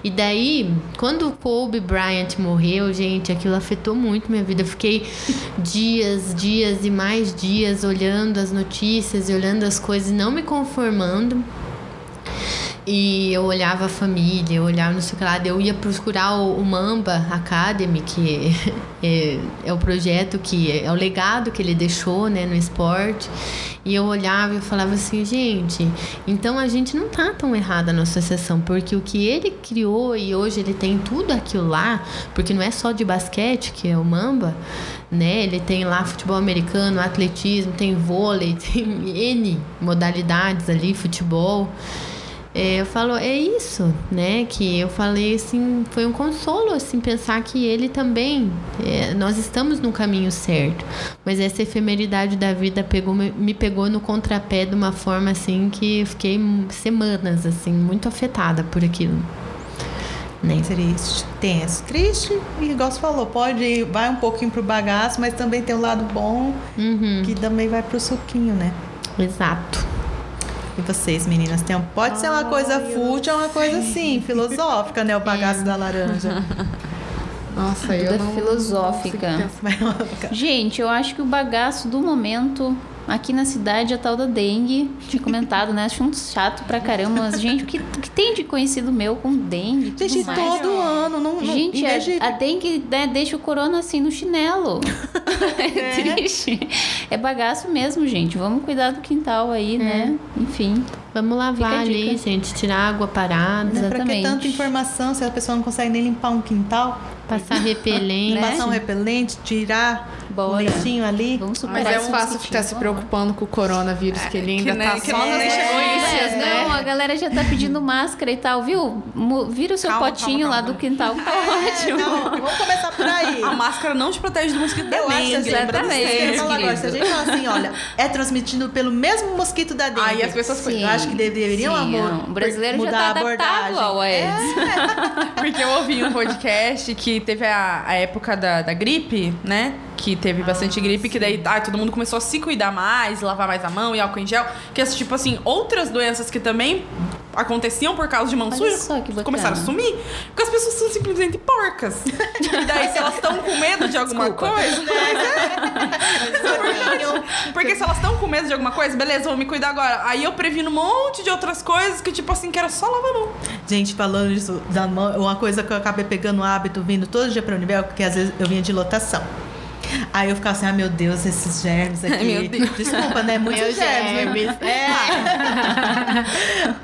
E daí, quando o Kobe Bryant morreu, gente, aquilo afetou muito minha vida. Eu fiquei dias, dias e mais dias olhando as notícias e olhando as coisas e não me conformando. E eu olhava a família, eu olhava não sei o que lá, eu ia procurar o, Mamba Academy, que é, é o projeto que é o legado que ele deixou né, no esporte. E eu olhava e eu falava assim, gente, então a gente não tá tão errada na associação, porque o que ele criou e hoje ele tem tudo aquilo lá, porque não é só de basquete, que é o Mamba, né? Ele tem lá futebol americano, atletismo, tem vôlei, tem N modalidades ali, futebol. É, eu falo, é isso, né? Que eu falei assim, foi um consolo, assim, pensar que ele também, é, nós estamos no caminho certo. Mas essa efemeridade da vida pegou, me pegou no contrapé de uma forma assim que eu fiquei semanas, assim, muito afetada por aquilo. Né? Triste, tenso. Triste, e igual você falou, pode ir, vai um pouquinho pro bagaço, mas também tem um lado bom Uhum, que também vai pro suquinho, né? exato. E vocês, meninas, tem, um- pode ser uma coisa fútil, é uma coisa assim, filosófica, né? O bagaço da laranja. Nossa, eu Tudo não... filosófica. não. Gente, eu acho que o bagaço do momento aqui na cidade é a tal da dengue. Tinha comentado, né? Acho um chato pra caramba. Mas, gente, o que, que tem de conhecido meu com dengue? e tudo Gente, mais? todo ano, não, não Gente, de- a, a dengue né, deixa o corona assim no chinelo. É, triste. É bagaço mesmo, gente. Vamos cuidar do quintal aí, né? Enfim. Vamos lavar a ali, gente, tirar água parada, Né? Pra que exatamente. tanta informação se a pessoa não consegue nem limpar um quintal? passar repelente. Né? Passar um repelente, tirar Bora. leitinho ali? Vamos superar Mas é fácil ficar se Vamos. preocupando com o coronavírus, que ele ainda que, né, tá que só não nas notícias, isso, né? Não, a galera já tá pedindo máscara e tal, viu? Vira o seu Calma, potinho calma, lá calma. do quintal, tá É, ótimo. não, vamos começar por aí. A máscara não te protege do mosquito da dengue. exatamente, eu ia falar agora, se a gente falar assim, olha, é transmitido pelo mesmo mosquito da dengue. Aí as pessoas Sim. Eu acho que deveriam, Sim, amor, O brasileiro já mudar tá a abordagem. ao Aedes. Porque eu ouvi um podcast que teve a, a época da, da gripe, né? Que teve bastante gripe, que daí ai, todo mundo começou a se cuidar mais, lavar mais a mão e álcool em gel. Que é tipo assim, outras doenças que também aconteciam por causa de mão suja começaram a sumir. Porque as pessoas são simplesmente porcas. e daí, se elas estão com medo de alguma Desculpa. coisa. Porque se elas estão com medo de alguma coisa, beleza, vou me cuidar agora. Aí eu previno um monte de outras coisas que, tipo assim, que era só lavar a mão. Gente, falando isso da mão, uma coisa que eu acabei pegando o hábito vindo todo dia pra Univel, porque às vezes eu vinha de lotação. Aí eu ficava assim, ah, meu Deus, esses germes aqui. meu Deus. Desculpa, né? Muitos germes. germes. É.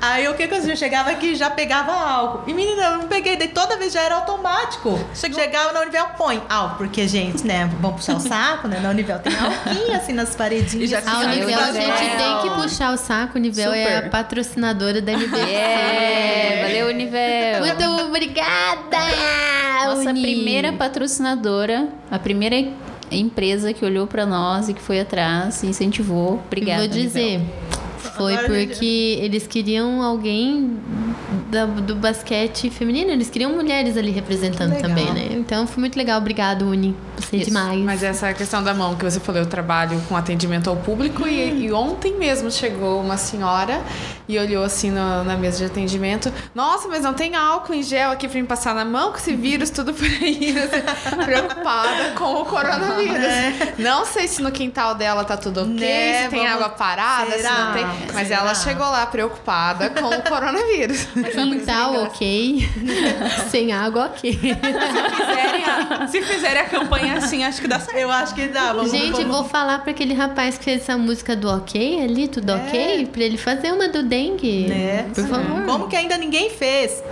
Aí o que que eu chegava aqui e já pegava álcool. E menina, eu não peguei, daí toda vez já era automático. Chegava na Univel, põe álcool, porque, gente, né, vamos puxar o saco, né? Na Univel tem álcool assim nas paredinhas. E já A Univel, a gente tem que puxar o saco. A Univel é a Super. patrocinadora da NBC. É, valeu, Univel. Muito obrigada! Nossa Uni. primeira patrocinadora, a primeira empresa que olhou pra nós e que foi atrás, incentivou. Obrigada. Vou dizer, foi Agora, porque eles queriam alguém da- do basquete feminino, eles queriam mulheres ali representando Legal. também, né? Então foi muito legal. Obrigado, Uni. Você é demais. Mas essa questão da mão que você falou, eu trabalho com atendimento ao público e, e ontem mesmo chegou uma senhora e olhou assim no- na mesa de atendimento. Nossa, mas não tem álcool em gel aqui pra me passar na mão com esse vírus tudo por aí. assim, preocupada com o coronavírus. Não sei se no quintal dela tá tudo ok, Né, se tem vamos- água parada, se Será? não tem. Mas Será? ela chegou lá preocupada com o coronavírus. Quintal, ok. Sem água, ok. fizerem a, se fizerem a campanha assim, acho que dá certo. Eu acho que dá. Vamos, Gente, vamos- vou falar pra aquele rapaz que fez essa música do ok ali, tudo ok, pra ele fazer uma do dengue. Né? Por favor. Como que ainda ninguém fez?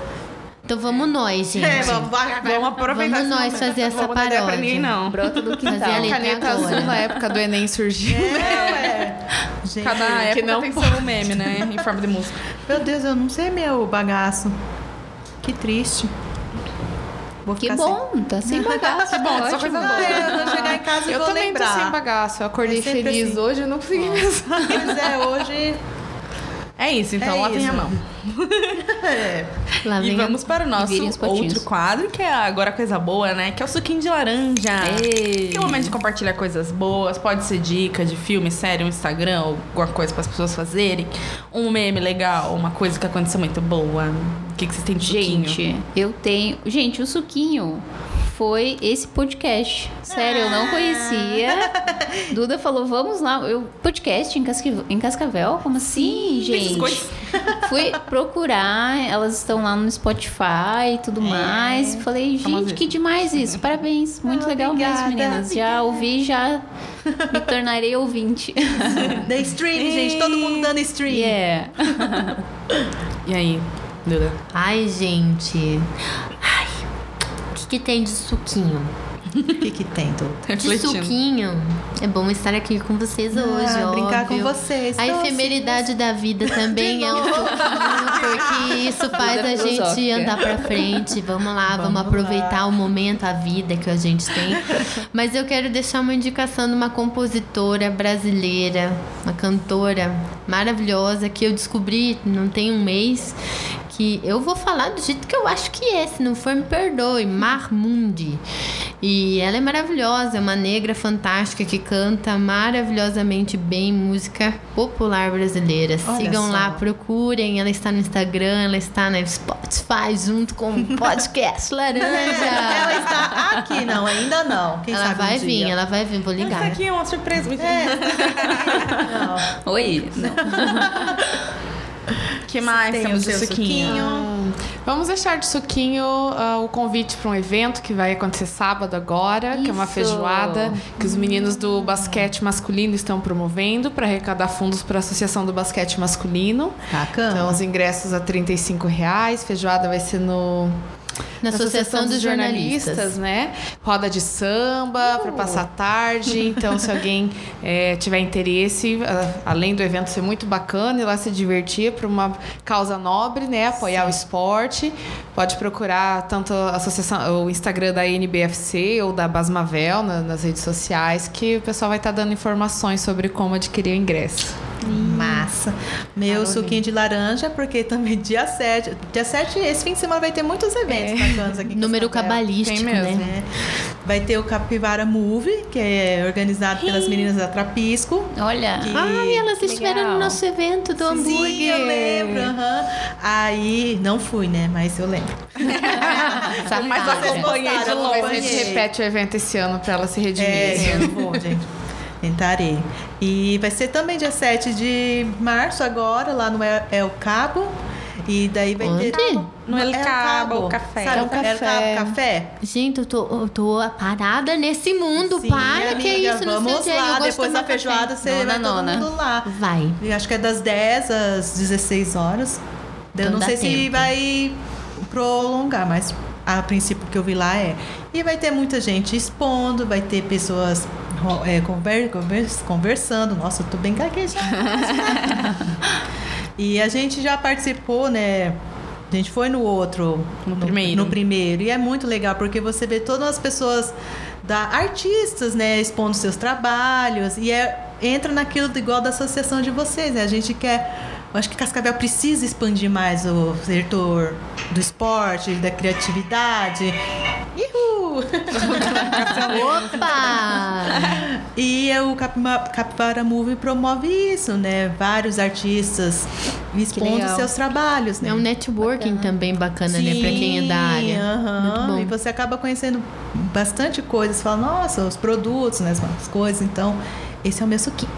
Então vamos nós, gente. É, vamos, vai, vai. Vamos aproveitar. Vamos nós momento. fazer essa Não vou dar ideia pra paródia. ninguém, não. Brota do Fazer a quintal. letra Caneta agora. azul na época do Enem surgiu. É, ué. Gente, Cada época que não tem seu meme, né? Em forma de música. Meu Deus, eu não sei meu bagaço. Que triste. Vou Que bom, tá sem bagaço. Que bom, só coisa Sem... boa. É, eu vou chegar em casa e Eu vou também lembrar. tô sem bagaço. Eu acordei É feliz assim. hoje, eu não consegui pensar. Pois é, hoje... É isso, então É lavem isso. a mão. É. Lá E vem a- vamos para o nosso outro quadro, que é agora coisa boa, né? Que é o suquinho de laranja. Ei. Que é o momento de compartilhar coisas boas. Pode ser dica de filme, série, um Instagram, alguma coisa para as pessoas fazerem. Um meme legal, uma coisa que aconteceu muito boa. O que, que vocês têm de suquinho? Gente, eu tenho. Gente, o suquinho foi esse podcast. Sério, eu não conhecia. Duda falou, vamos lá. Eu, podcast em, Casque- em Cascavel? Como assim, essas gente? Fui procurar, elas estão lá no Spotify e tudo mais. Falei, gente, que demais isso. Parabéns. Muito Ah, legal obrigada, mesmo, meninas. Já ouvi, já me tornarei ouvinte. Da stream, gente. Todo mundo dando stream. yeah. E aí, Duda? Ai, gente. Ai, que, que tem de suquinho? O que que tem, Duda? De Refletindo. suquinho. É bom estar aqui com vocês hoje, ó. brincar com vocês. A Então, efemeridade da vida também é um suquinho, porque isso faz a gente andar pra frente. Vamos lá, vamos, Vamos aproveitar lá. o momento, a vida que a gente tem. Mas eu quero deixar uma indicação de uma compositora brasileira, uma cantora maravilhosa que eu descobri não tem um mês. Que eu vou falar do jeito que eu acho que é, se não for, me perdoe. Marmundi. E ela é maravilhosa, é uma negra fantástica que canta maravilhosamente bem música popular brasileira. Olha Sigam só. lá, procurem. Ela está no Instagram, ela está no Spotify junto com o podcast Laranja. Ela está aqui, não, ainda não. Quem ela sabe vai um vir, dia. ela vai vir, vou Isso ligar. aqui é uma surpresa. Não. Oi. Não. O que mais tem temos de suquinho? suquinho. Vamos deixar de suquinho ah, o convite para um evento que vai acontecer sábado agora, que é uma Isso. feijoada que os meninos do basquete masculino estão promovendo para arrecadar fundos para a Associação do Basquete Masculino. Bacana. Então, os ingressos a 35 reais. Feijoada vai ser no Na Associação dos Jornalistas. né? Roda de samba para passar a tarde. Então, se alguém eh, tiver interesse, além do evento ser muito bacana e lá se divertir para uma causa nobre, né? Apoiar o esporte, pode procurar tanto a associação, o Instagram da NBFC ou da Basmavel na- nas redes sociais, que o pessoal vai estar dando informações sobre como adquirir o ingresso. Massa. Meu suquinho de laranja, porque também dia 7. Dia 7, esse fim de semana vai ter muitos eventos bacanas aqui Número cabalístico, Tem mesmo. né? É. Vai ter o Capivara Movie, que é organizado pelas meninas da Trapisco. Olha. Que- Ai, elas estiveram no nosso evento do hambúrguer. Sim, eu lembro. aham. Aí, não fui, né? Mas eu lembro. Mas acompanhei de longe. A gente repete o evento esse ano para ela se redimir. É, eu vou, gente. Tentarei. E vai ser também dia 7 de março agora, lá no El El Cabo. E daí vai ter. Onde? No El Cabo, o café. Sabe É o El café. Cabo Café? Gente, eu tô, eu tô parada nesse mundo. Sim, Para, que amiga, isso, não sei Vamos é. Eu lá, depois da feijoada café. você Nona, vai todo nona. mundo lá. Vai. E acho que é das 10 às 16 horas. Eu Então não dá sei se tempo. vai prolongar, mas a princípio que eu vi lá é. E vai ter muita gente expondo, vai ter pessoas é, conver- convers- conversando. Nossa, eu tô bem gaguejada. e a gente já participou, né? A gente foi no outro, No primeiro. no primeiro. E é muito legal porque você vê todas as pessoas da artistas, né, expondo seus trabalhos e é entra naquilo igual da associação de vocês, né? A gente quer eu acho que Cascavel precisa expandir mais o setor do esporte, da criatividade. Uhul! Opa! E o Capima- Capivara Movie promove isso, né? Vários artistas expondo seus trabalhos, né? É um networking também bacana, né? Pra quem é da área. Muito bom. E você acaba conhecendo bastante coisa. Você fala, nossa, os produtos, né? As coisas. Então, esse é o meu suquinho.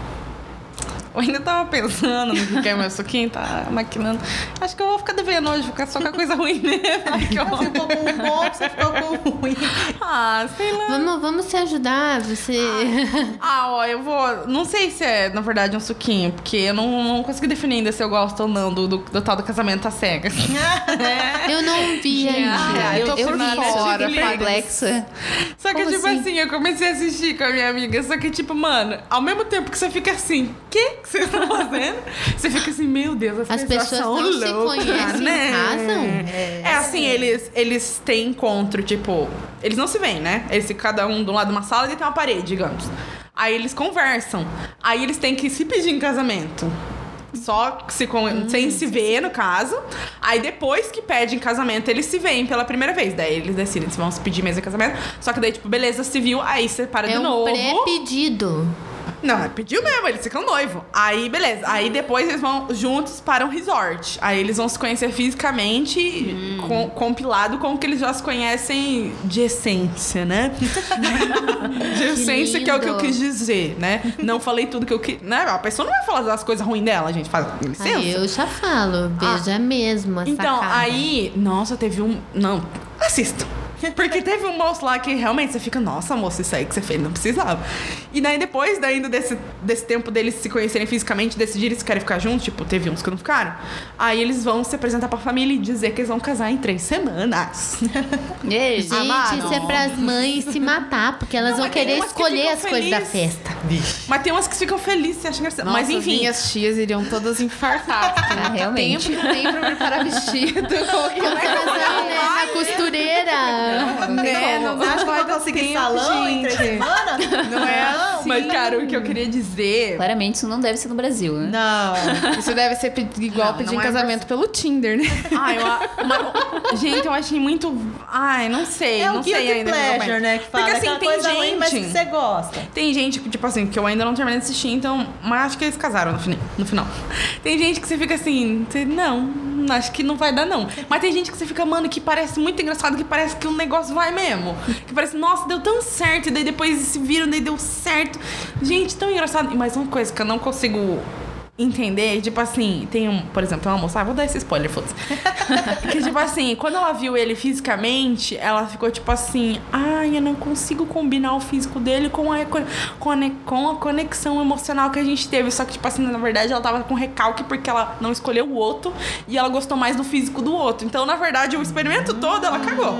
Eu ainda tava pensando no que é meu suquinho, tá maquinando. Acho que eu vou ficar devendo hoje, ficar só com a coisa ruim mesmo. Ai, que Você ficou com um bom, você ficou com ruim. Ah, sei lá. Vamos, vamos se ajudar, você. Ah, ó, eu vou. Não sei se é, na verdade, um suquinho, porque eu não, não consegui definir ainda se eu gosto ou não do, do, do tal do casamento às cegas. Eu não vi ainda. Ah, eu tô eu por vi, fora, perplexa. Só que, Como tipo assim? assim? eu comecei a assistir com a minha amiga. Só que, tipo, mano, ao mesmo tempo que você fica assim, o que que vocês estão fazendo? Você fica assim, meu Deus, as, As pessoas são não se loucas, conhecem, né? casam? É, assim, eles, eles têm encontro, tipo, eles não se veem, né? Eles ficam cada um de um lado de uma sala e tem uma parede, digamos. Aí eles conversam. Aí eles têm que se pedir em casamento. Só se com- sem se ver, no caso. Aí depois que pedem casamento, eles se veem pela primeira vez. Daí eles decidem se vão se pedir mesmo em casamento. Só que daí, tipo, beleza civil, aí separa É de um novo. pré-pedido. Não, pediu mesmo, eles ficam noivo. Aí, beleza. Aí depois eles vão juntos para um resort. Aí eles vão se conhecer fisicamente, com- compilado com o que eles já se conhecem de essência, né? de essência, que é o que eu quis dizer, né? Não falei tudo que eu quis. Né? A pessoa não vai falar das coisas ruins dela, gente. Faz licença. Aí eu já falo, beija mesmo. a Então, sacada. aí, nossa, teve um. Não, assista. Porque teve um moço lá que realmente você fica, nossa, moço, isso aí que você fez, não precisava. E daí depois, daí, ainda desse, desse tempo deles se conhecerem fisicamente, decidirem se querem ficar juntos, tipo, teve uns que não ficaram. Aí eles vão se apresentar pra família e dizer que eles vão casar em três semanas. Ei, Gente, Amado. isso é pras mães se matar, porque elas vão mas tem querer que escolher ficam as coisas da festa. Mas tem umas que ficam felizes e acham engraçado. Nossa, Mas enfim. minhas tias iriam todas infartar. porque Ah, não realmente. Tempo não tem pra preparar vestido. Como que Casar, né, na costureira. Né? Não dá Acho que vai conseguir tempo, salão em três gente. semanas? Não é assim. Mas, cara, o que eu queria dizer. Claramente isso não deve ser no Brasil, né? Não. Isso deve ser igual Não, pedir não em é casamento pelo Tinder, né? Ai, eu, a- uma- gente, eu achei muito. Ai, não sei. É não o sei ainda. pleasure, né? Que fala Porque assim, tem coisa gente. ruim, mas que você gosta. Tem gente, que, tipo assim, que eu ainda não terminei de assistir, então. Mas acho que eles casaram no, final. Tem gente que você fica assim, não, acho que não vai dar, não. Mas tem gente que você fica, mano, que parece muito engraçado, que parece que o negócio vai mesmo. Que parece, nossa, deu tão certo, e daí depois se viram, daí deu certo. Gente, tão engraçado. E mais uma coisa que eu não consigo entender, tipo assim, tem um, por exemplo, tem uma moça, ah, vou dar esse spoiler, foda-se. que tipo assim, quando ela viu ele fisicamente, ela ficou tipo assim, ai, eu não consigo combinar o físico dele com a, com a, com a conexão emocional que a gente teve. Só que, tipo assim, na verdade, ela tava com recalque porque ela não escolheu o outro e ela gostou mais do físico do outro. Então, na verdade, o experimento todo ela cagou.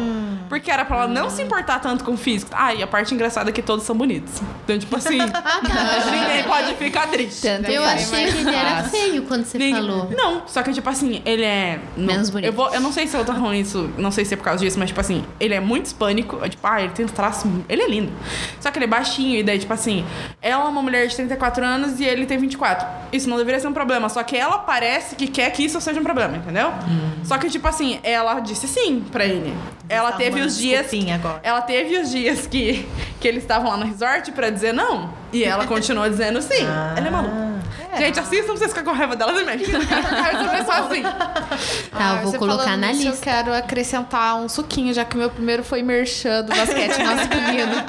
Porque era pra ela não se importar tanto com o físico. Ah, e a parte engraçada é que todos são bonitos. Então, tipo assim, ninguém pode ficar triste. Tanto Eu achei que ele era feio quando você Ninguém- falou. Não, só que, tipo assim, ele é. não- Menos bonito. Eu, vou, eu não sei se eu tô falando isso, não sei se é por causa disso, mas, tipo assim, ele é muito hispânico. é Tipo, ah, ele tem uns traços. Ele é lindo. Só que ele é baixinho, e daí, tipo assim, ela é uma mulher de 34 anos e ele tem 24. Isso não deveria ser um problema. Só que ela parece que quer que isso seja um problema, entendeu? Hum. Só que, tipo assim, ela disse sim pra ele. Ela Tá teve os dias. agora. Ela teve os dias que, que eles estavam lá no resort pra dizer não. E ela continuou dizendo sim. ela é maluca. Gente, assistam pra vocês ficar com raiva delas e eu quero essa assim. Tá, eu vou você colocar na lista. Eu quero acrescentar um suquinho, já que o meu primeiro foi merchan do basquete masculino.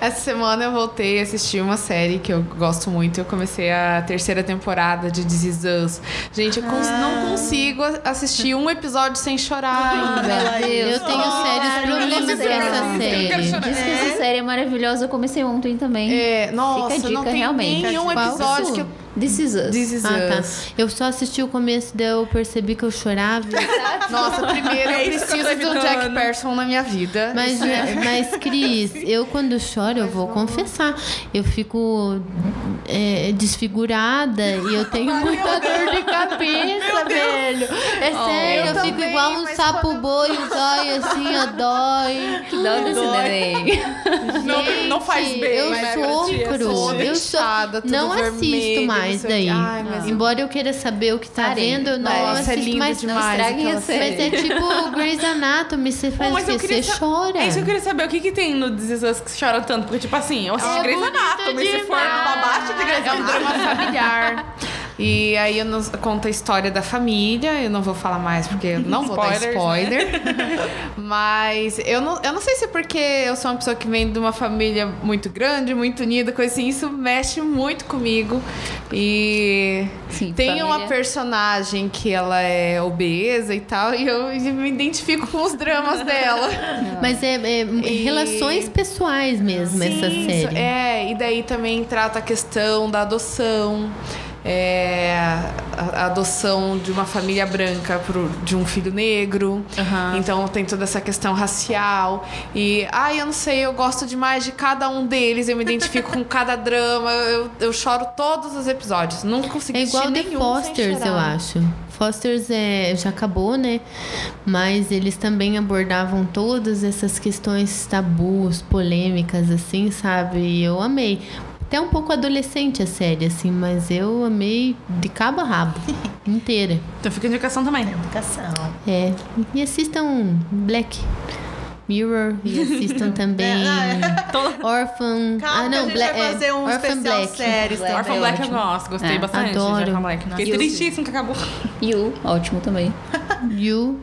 Essa semana eu voltei a assistir uma série que eu gosto muito. Eu comecei a terceira temporada de This Is Us. Gente, eu cons- não consigo assistir um episódio sem chorar ainda. Eu tenho sérios problemas com essa eu quero série. chorar. Diz que essa série é maravilhosa. Eu comecei ontem também. É, nossa, Fica a não dica, tem realmente. nenhum Qual? episódio que eu... This is Us. This Is Ah, tá. Us. Eu só assisti o começo, daí eu percebi que eu chorava. Nossa, primeiro É eu que preciso do Jack. Person na minha vida. Mas, mas Cris, eu quando choro, eu vou confessar, eu fico é, desfigurada e eu tenho muita dor de cabeça, velho. É sério, eu, eu fico também, igual um sapo quando- boi, zóio assim, ó, dói. Dá desse neném. Não, não faz bem. Eu né, sofro. assistir. Eu sou... Não vermelho, assisto não mais daí. Ai, mas- Embora eu queira saber o que tá Parem. vendo, eu não é assisto lindo mais. Não demais estraguem a série. Mas é tipo Grey's Anatomy, você faz mas o quê? Você sa- chora. É isso que eu queria saber. O que, que tem no This Is Us que chora tanto? Porque, tipo assim, eu assisti É Grey's Anatomy. Se for pra baixo de Grey's É um Anatomy. drama familiar. E aí eu nos, conta a história da família. Eu não vou falar mais porque eu não vou dar Spoilers, spoiler. Mas eu não, eu não sei se é porque eu sou uma pessoa que vem de uma família muito grande, muito unida, coisa assim. Isso mexe muito comigo. E Sim, tem família. uma personagem que ela é obesa e tal. E eu me identifico com os dramas dela. Mas é, é E- relações pessoais mesmo, essa Sim, série. É, e daí também trata a questão da adoção. É, a adoção de uma família branca pro, de um filho negro. Aham. Então tem toda essa questão racial. E, ai, eu não sei, eu gosto demais de cada um deles, eu me identifico com cada drama. Eu, eu choro todos os episódios. Não consegui É igual The Fosters, eu acho. Fosters é, já acabou, né? Mas eles também abordavam todas essas questões tabus, polêmicas, assim, sabe? E eu amei. Até um pouco adolescente a série, assim, mas eu amei de cabo a rabo, inteira. Então fica a indicação também. Educação. É. E assistam Black Mirror e assistam também Orphan. Calma, ah, não, Black, vai fazer um é, Orphan especial Black. séries Black. também. Orphan Black eu ótimo. gosto, gostei É, bastante adoro. de Orphan Black. Fiquei Nossa. tristíssimo que acabou. You, ótimo também. You.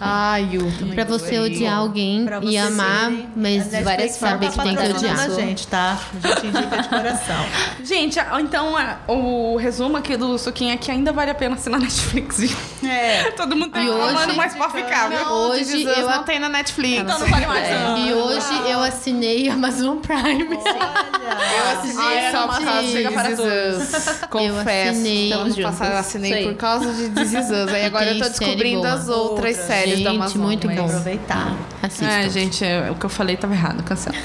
Ai, Yu. Pra você odiar alguém e amar, verem, mas várias não saber tá que tem que odiar. a gente, tá? A gente indica de coração. Gente, então o resumo aqui do Suquinho é que ainda vale a pena assinar Netflix. É. Todo mundo tá E reclamando, hoje- mas pode ficar, viu? Não, Hoje eu eu não tem na Netflix. Então não vale mais. É. E hoje eu assinei Amazon Prime. Olha. Assinei só por causa de chega para Us. Confesso. assinei. ano Estamos juntas. passado eu assinei por causa de This Is Us. Aí agora eu tô descobrindo as outras Séries da Gente, Amazon. muito bom. Aproveitar. Assistam. É, gente, é, o que eu falei tava errado, cancela.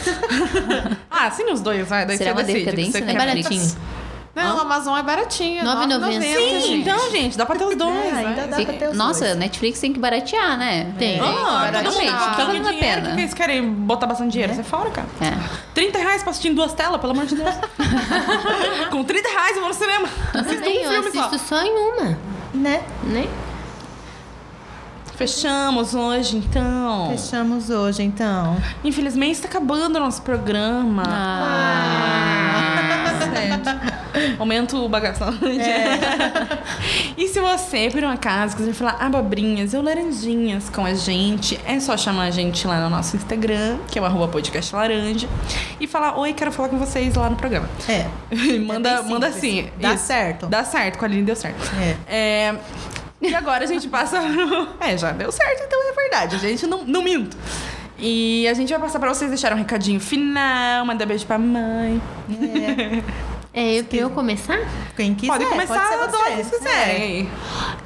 ah, assine os dois, vai. Daí Será você uma decide. decadência, você né, quer- Baratinho. Não, a Amazon é baratinha. 9,90. 9,90. Sim, gente. então, gente, dá pra ter os dois. É, ainda dá Fica- pra ter os Nossa, dois. Netflix tem que baratear, né? Tem. Ah, todo mundo Baratear. tá valendo a pena. que eles querem botar bastante dinheiro? Você é fora, cara. É. 30 reais pra assistir em duas telas, pelo amor de Deus. Com 30 reais eu vou no cinema. Assisto Bem, um eu filme só. assisto só em uma, Né? né? Fechamos hoje, então. Fechamos hoje, então. Infelizmente tá acabando o nosso programa. Ah. Certo. Aumenta o bagaço. e se você, por um acaso, quiser falar abobrinhas ou laranjinhas com a gente, é só chamar a gente lá no nosso Instagram, que é o arroba podcast laranja, e falar, oi, quero falar com vocês lá no programa. É. manda, É manda assim. Dá Isso. certo. Dá certo, com a Aline deu certo. É. É, E agora a gente passa. é, já deu certo, então é verdade. A gente não, não minto. E a gente vai passar pra vocês deixarem um recadinho final, mandar beijo pra mãe. É, pra eu começar? Quem quiser. pode começar ser a você. vocês quiserem.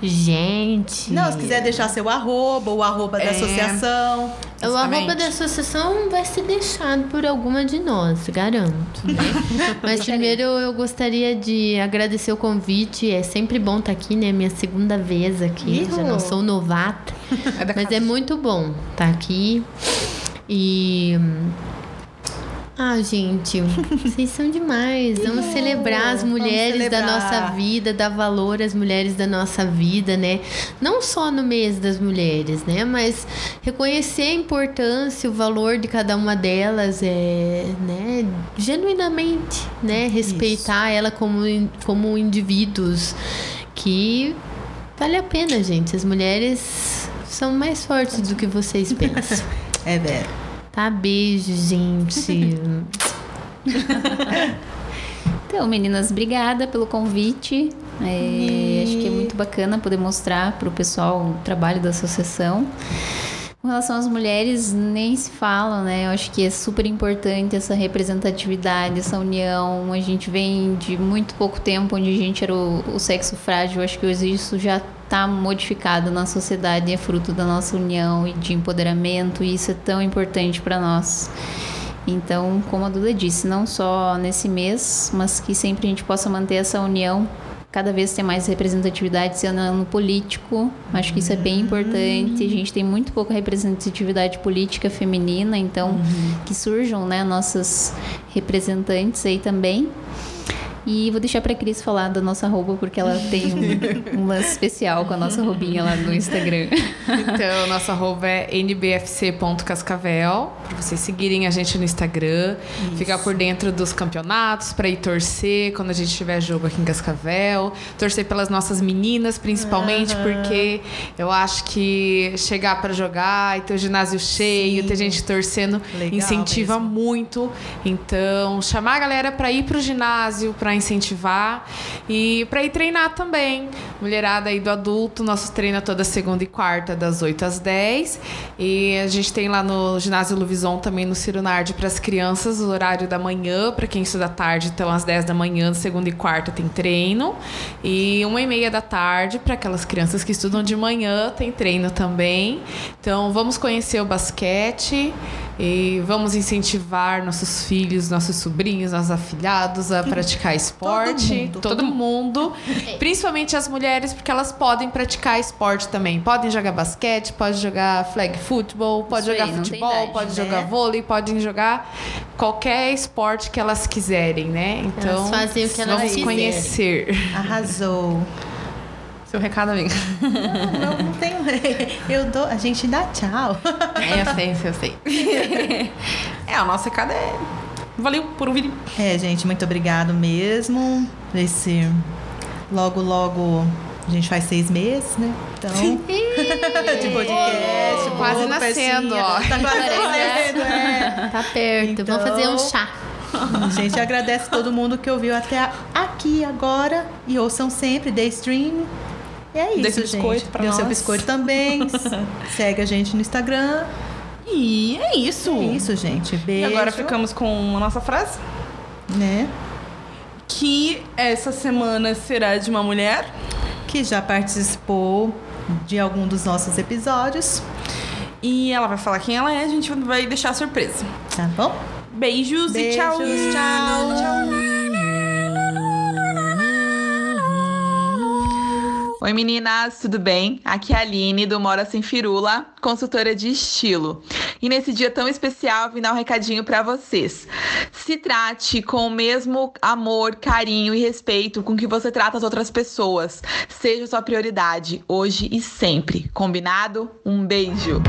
É. Gente. Não, se quiser deixar seu arroba, o arroba da É. associação. O arroba da associação vai ser deixado por alguma de nós, garanto. né? Mas primeiro eu gostaria de agradecer o convite. É sempre bom estar aqui, né? Minha segunda vez aqui. Ihu. Já não sou novata. É da Mas casa. é muito bom estar aqui. E. Ah, gente, vocês são demais. Vamos celebrar as mulheres da celebrar. nossa vida, dar valor às mulheres da nossa vida, né? Não só no mês das mulheres, né? Mas reconhecer a importância, o valor de cada uma delas, é, né? Genuinamente, né? Respeitar ela como, como indivíduos que vale a pena, gente. As mulheres são mais fortes do que vocês pensam. É, Vera. Tá? Beijo, gente. Então, meninas, obrigada pelo convite. É, Acho que é muito bacana poder mostrar para o pessoal o trabalho da associação. Com relação às mulheres, nem se fala, né? Eu acho que é super importante essa representatividade, essa união. A gente vem de muito pouco tempo onde a gente era o, o sexo frágil. Eu acho que hoje isso já está modificado na sociedade, é fruto da nossa união e de empoderamento, e isso é tão importante para nós. Então, como a Duda disse, não só nesse mês, mas que sempre a gente possa manter essa união, cada vez ter mais representatividade sendo no político. Acho que isso é bem importante. A gente tem muito pouca representatividade política feminina, então que surjam, né, nossas representantes aí também. E vou deixar pra Cris falar da nossa roupa, porque ela tem um, um lance especial com a nossa roupinha lá no Instagram. Então, nossa arroba é nbfc.cascavel, para vocês seguirem a gente no Instagram, ficar por dentro dos campeonatos, para ir torcer quando a gente tiver jogo aqui em Cascavel, torcer pelas nossas meninas, principalmente, porque eu acho que chegar para jogar e ter o ginásio cheio, Sim. ter gente torcendo, Legal incentiva mesmo. muito. Então, chamar a galera para ir pro ginásio, para incentivar e para ir treinar também. Mulherada aí do adulto, nosso treino é toda segunda e quarta, das 8 às 10. E a gente tem lá no ginásio Luvison também no Ciro Nardi para as crianças, o horário da manhã, para quem estuda tarde, então às 10 da manhã, segunda e quarta tem treino. E uma e meia da tarde, para aquelas crianças que estudam de manhã, tem treino também. Então vamos conhecer o basquete e vamos incentivar nossos filhos, nossos sobrinhos, nossos afilhados a praticar esporte. mundo, Todo, todo mundo. Principalmente as mulheres, porque elas podem praticar esporte também. Podem jogar basquete, podem jogar flag football, pode Isso aí, jogar tem futebol, idade, pode né? jogar vôlei, podem jogar qualquer esporte que elas quiserem, né? Então, fazem o que elas vamos quiserem. conhecer. Arrasou. Seu recado, amiga. Não, não tenho. Eu dou. A gente dá tchau. É, eu sei, eu sei. é, o nosso recado é. Valeu por ouvir. É, gente, muito obrigado mesmo. Esse logo, logo A gente faz seis meses, né? Então, de podcast, Quase bolo, nascendo, ó. Tá quase nascendo, é. Tá perto. Vamos fazer um chá. A gente agradece todo mundo que ouviu até aqui agora. E ouçam sempre, dê stream. E é isso, Dê seu biscoito gente. pra Dê o seu biscoito também. Segue a gente no Instagram. E é isso. É isso, gente. E Beijo. agora ficamos com a nossa frase. Né? Que essa semana será de uma mulher. Que já participou de algum dos nossos episódios. E ela vai falar quem ela é, a gente vai deixar a surpresa. Tá bom? Beijos, e tchau. Beijos, tchau. Oi meninas, tudo bem? Aqui é a Aline do Mora Sem Firula, consultora de estilo. E nesse dia tão especial, vim dar um recadinho pra vocês. Se trate com o mesmo amor, carinho e respeito com que você trata as outras pessoas. Seja sua prioridade, hoje e sempre. Combinado? Um beijo!